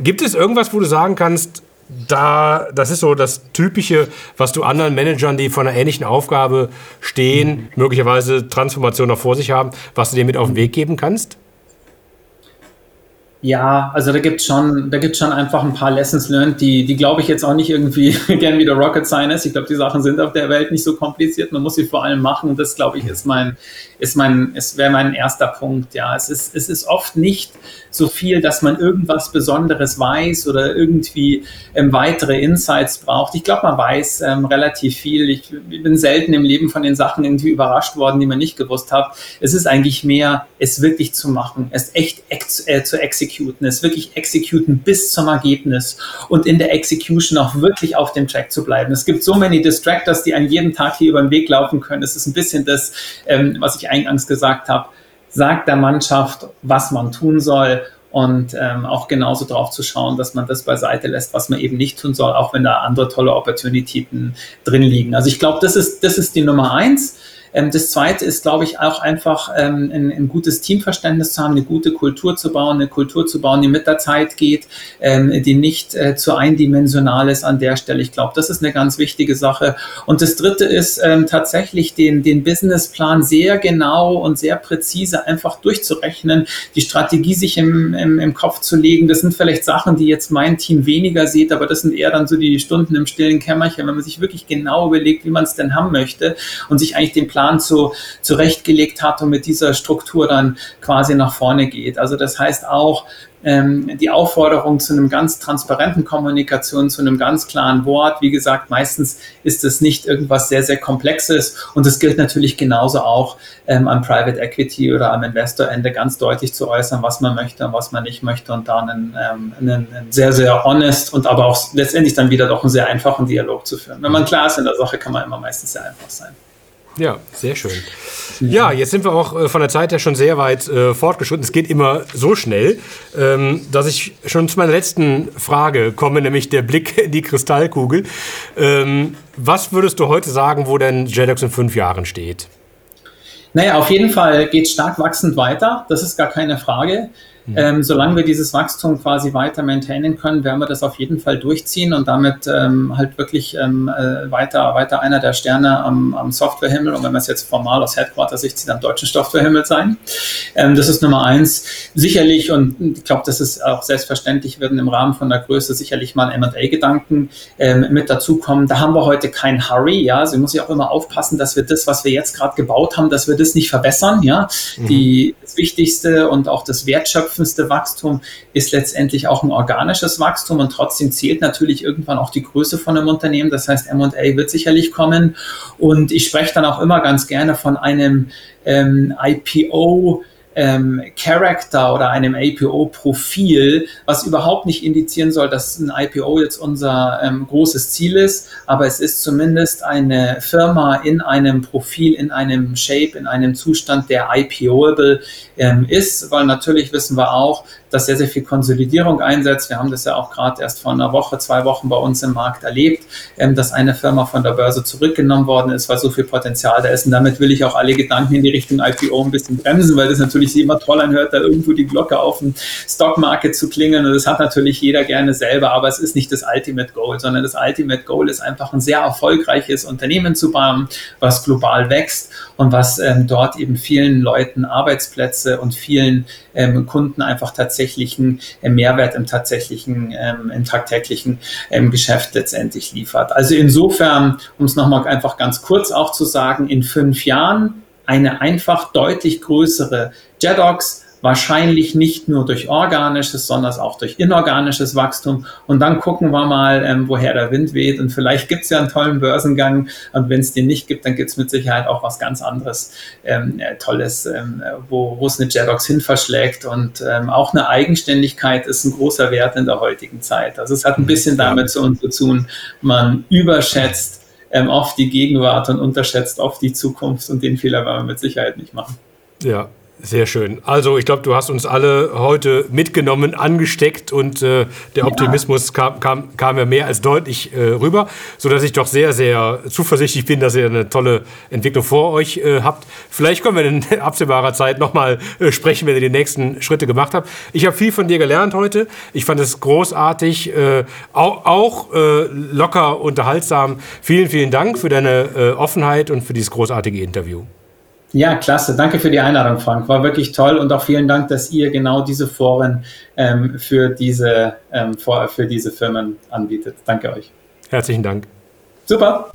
Gibt es irgendwas, wo du sagen kannst, da, das ist so das Typische, was du anderen Managern, die vor einer ähnlichen Aufgabe stehen, möglicherweise Transformation noch vor sich haben, was du dir mit auf den Weg geben kannst? Ja, also da gibt es schon, da gibt's schon einfach ein paar Lessons learned, die, die glaube ich jetzt auch nicht irgendwie gern wieder Rocket Science. Ich glaube, die Sachen sind auf der Welt nicht so kompliziert. Man muss sie vor allem machen und das, glaube ich, ist mein, ist mein, es wäre mein erster Punkt. Ja, es ist, es ist oft nicht so viel, dass man irgendwas Besonderes weiß oder irgendwie ähm, weitere Insights braucht. Ich glaube, man weiß ähm, relativ viel. Ich, ich, bin selten im Leben von den Sachen irgendwie überrascht worden, die man nicht gewusst hat. Es ist eigentlich mehr, es wirklich zu machen, es echt ex äh, zu exekutieren executen, es wirklich executen bis zum Ergebnis und in der Execution auch wirklich auf dem Track zu bleiben. Es gibt so many Distractors, die an jedem Tag hier über den Weg laufen können. Es ist ein bisschen das, ähm, was ich eingangs gesagt habe. Sagt der Mannschaft, was man tun soll und ähm, auch genauso drauf zu schauen, dass man das beiseite lässt, was man eben nicht tun soll, auch wenn da andere tolle Opportunitäten drin liegen. Also ich glaube, das ist, das ist die Nummer eins. Ähm, das Zweite ist, glaube ich, auch einfach ähm, ein, ein, gutes Teamverständnis zu haben, eine gute Kultur zu bauen, eine Kultur zu bauen, die mit der Zeit geht, ähm, die nicht äh, zu eindimensional ist an der Stelle. Ich glaube, das ist eine ganz wichtige Sache. Und das Dritte ist ähm, tatsächlich den, den Businessplan sehr genau und sehr präzise einfach durchzurechnen, die Strategie sich im, im, im Kopf zu legen. Das sind vielleicht Sachen, die jetzt mein Team weniger sieht, aber das sind eher dann so die Stunden im stillen Kämmerchen, wenn man sich wirklich genau überlegt, wie man es denn haben möchte und sich eigentlich den Plan Plan zu, zurechtgelegt hat und mit dieser Struktur dann quasi nach vorne geht. Also das heißt auch, ähm, die Aufforderung zu einem ganz transparenten Kommunikation, zu einem ganz klaren Wort. Wie gesagt, meistens ist es nicht irgendwas sehr, sehr Komplexes und es gilt natürlich genauso auch ähm, am Private Equity oder am Investorende ganz deutlich zu äußern, was man möchte und was man nicht möchte und da einen, ähm, einen, einen sehr, sehr honest und aber auch letztendlich dann wieder doch einen sehr einfachen Dialog zu führen. Wenn man klar ist in der Sache, kann man immer meistens sehr einfach sein. Ja, sehr schön. Ja, jetzt sind wir auch äh, von der Zeit her schon sehr weit äh, fortgeschritten. Es geht immer so schnell, ähm, dass ich schon zu meiner letzten Frage komme, nämlich der Blick in die Kristallkugel. Ähm, was würdest du heute sagen, wo denn JEDOX in fünf Jahren steht? Naja, auf jeden Fall geht es stark wachsend weiter. Das ist gar keine Frage. Mhm. Ähm, solange wir dieses Wachstum quasi weiter maintainen können, werden wir das auf jeden Fall durchziehen und damit ähm, halt wirklich ähm, äh, weiter, weiter einer der Sterne am, am Softwarehimmel und wenn man es jetzt formal aus Headquarter-Sicht sieht, am deutschen Softwarehimmel sein. Ähm, das ist Nummer eins. Sicherlich, und ich glaube, das ist auch selbstverständlich, werden im Rahmen von der Größe sicherlich mal M&A-Gedanken ähm, mit dazukommen. Da haben wir heute kein Hurry, ja, also ich muss ja auch immer aufpassen, dass wir das, was wir jetzt gerade gebaut haben, dass wir das nicht verbessern, ja. Mhm. Die, das Wichtigste und auch das Wertschöpfen wertschöpfendste Wachstum ist letztendlich auch ein organisches Wachstum und trotzdem zählt natürlich irgendwann auch die Größe von einem Unternehmen. Das heißt, M&A wird sicherlich kommen und ich spreche dann auch immer ganz gerne von einem ähm, IPO ähm, Character oder einem IPO-Profil, was überhaupt nicht indizieren soll, dass ein IPO jetzt unser ähm, großes Ziel ist, aber es ist zumindest eine Firma in einem Profil, in einem Shape, in einem Zustand, der IPOable ähm, ist, weil natürlich wissen wir auch, dass sehr, sehr viel Konsolidierung einsetzt. Wir haben das ja auch gerade erst vor einer Woche, zwei Wochen bei uns im Markt erlebt, ähm, dass eine Firma von der Börse zurückgenommen worden ist, weil so viel Potenzial da ist. Und damit will ich auch alle Gedanken in die Richtung IPO ein bisschen bremsen, weil das natürlich sich immer toll anhört, da irgendwo die Glocke auf dem Stockmarket zu klingeln. Und das hat natürlich jeder gerne selber, aber es ist nicht das Ultimate Goal, sondern das Ultimate Goal ist einfach ein sehr erfolgreiches Unternehmen zu bauen, was global wächst und was ähm, dort eben vielen Leuten Arbeitsplätze und vielen ähm, Kunden einfach tatsächlichen äh, Mehrwert im tatsächlichen, ähm, im tagtäglichen ähm, Geschäft letztendlich liefert. Also insofern, um es nochmal einfach ganz kurz auch zu sagen, in fünf Jahren eine einfach deutlich größere JEDOX, wahrscheinlich nicht nur durch organisches, sondern auch durch inorganisches Wachstum. Und dann gucken wir mal, ähm, woher der Wind weht. Und vielleicht gibt es ja einen tollen Börsengang. Und wenn es den nicht gibt, dann gibt es mit Sicherheit auch was ganz anderes ähm, äh, Tolles, ähm, wo es eine Jedox hin verschlägt. Und ähm, auch eine Eigenständigkeit ist ein großer Wert in der heutigen Zeit. Also es hat ein mhm. bisschen damit zu, zu tun, man überschätzt ähm, oft die Gegenwart und unterschätzt oft die Zukunft. Und den Fehler werden wir mit Sicherheit nicht machen. Ja, sehr schön. Also ich glaube, du hast uns alle heute mitgenommen, angesteckt und äh, der Optimismus kam, kam, kam ja mehr als deutlich äh, rüber, sodass ich doch sehr, sehr zuversichtlich bin, dass ihr eine tolle Entwicklung vor euch äh, habt. Vielleicht können wir in absehbarer Zeit nochmal äh, sprechen, wenn ihr die nächsten Schritte gemacht habt. Ich habe viel von dir gelernt heute. Ich fand es großartig, äh, auch, auch äh, locker, unterhaltsam. Vielen, vielen Dank für deine Offenheit und für dieses großartige Interview. Ja, klasse. Danke für die Einladung, Frank. War wirklich toll und auch vielen Dank, dass ihr genau diese Foren ähm, für, diese, ähm, für diese Firmen anbietet. Danke euch. Herzlichen Dank. Super.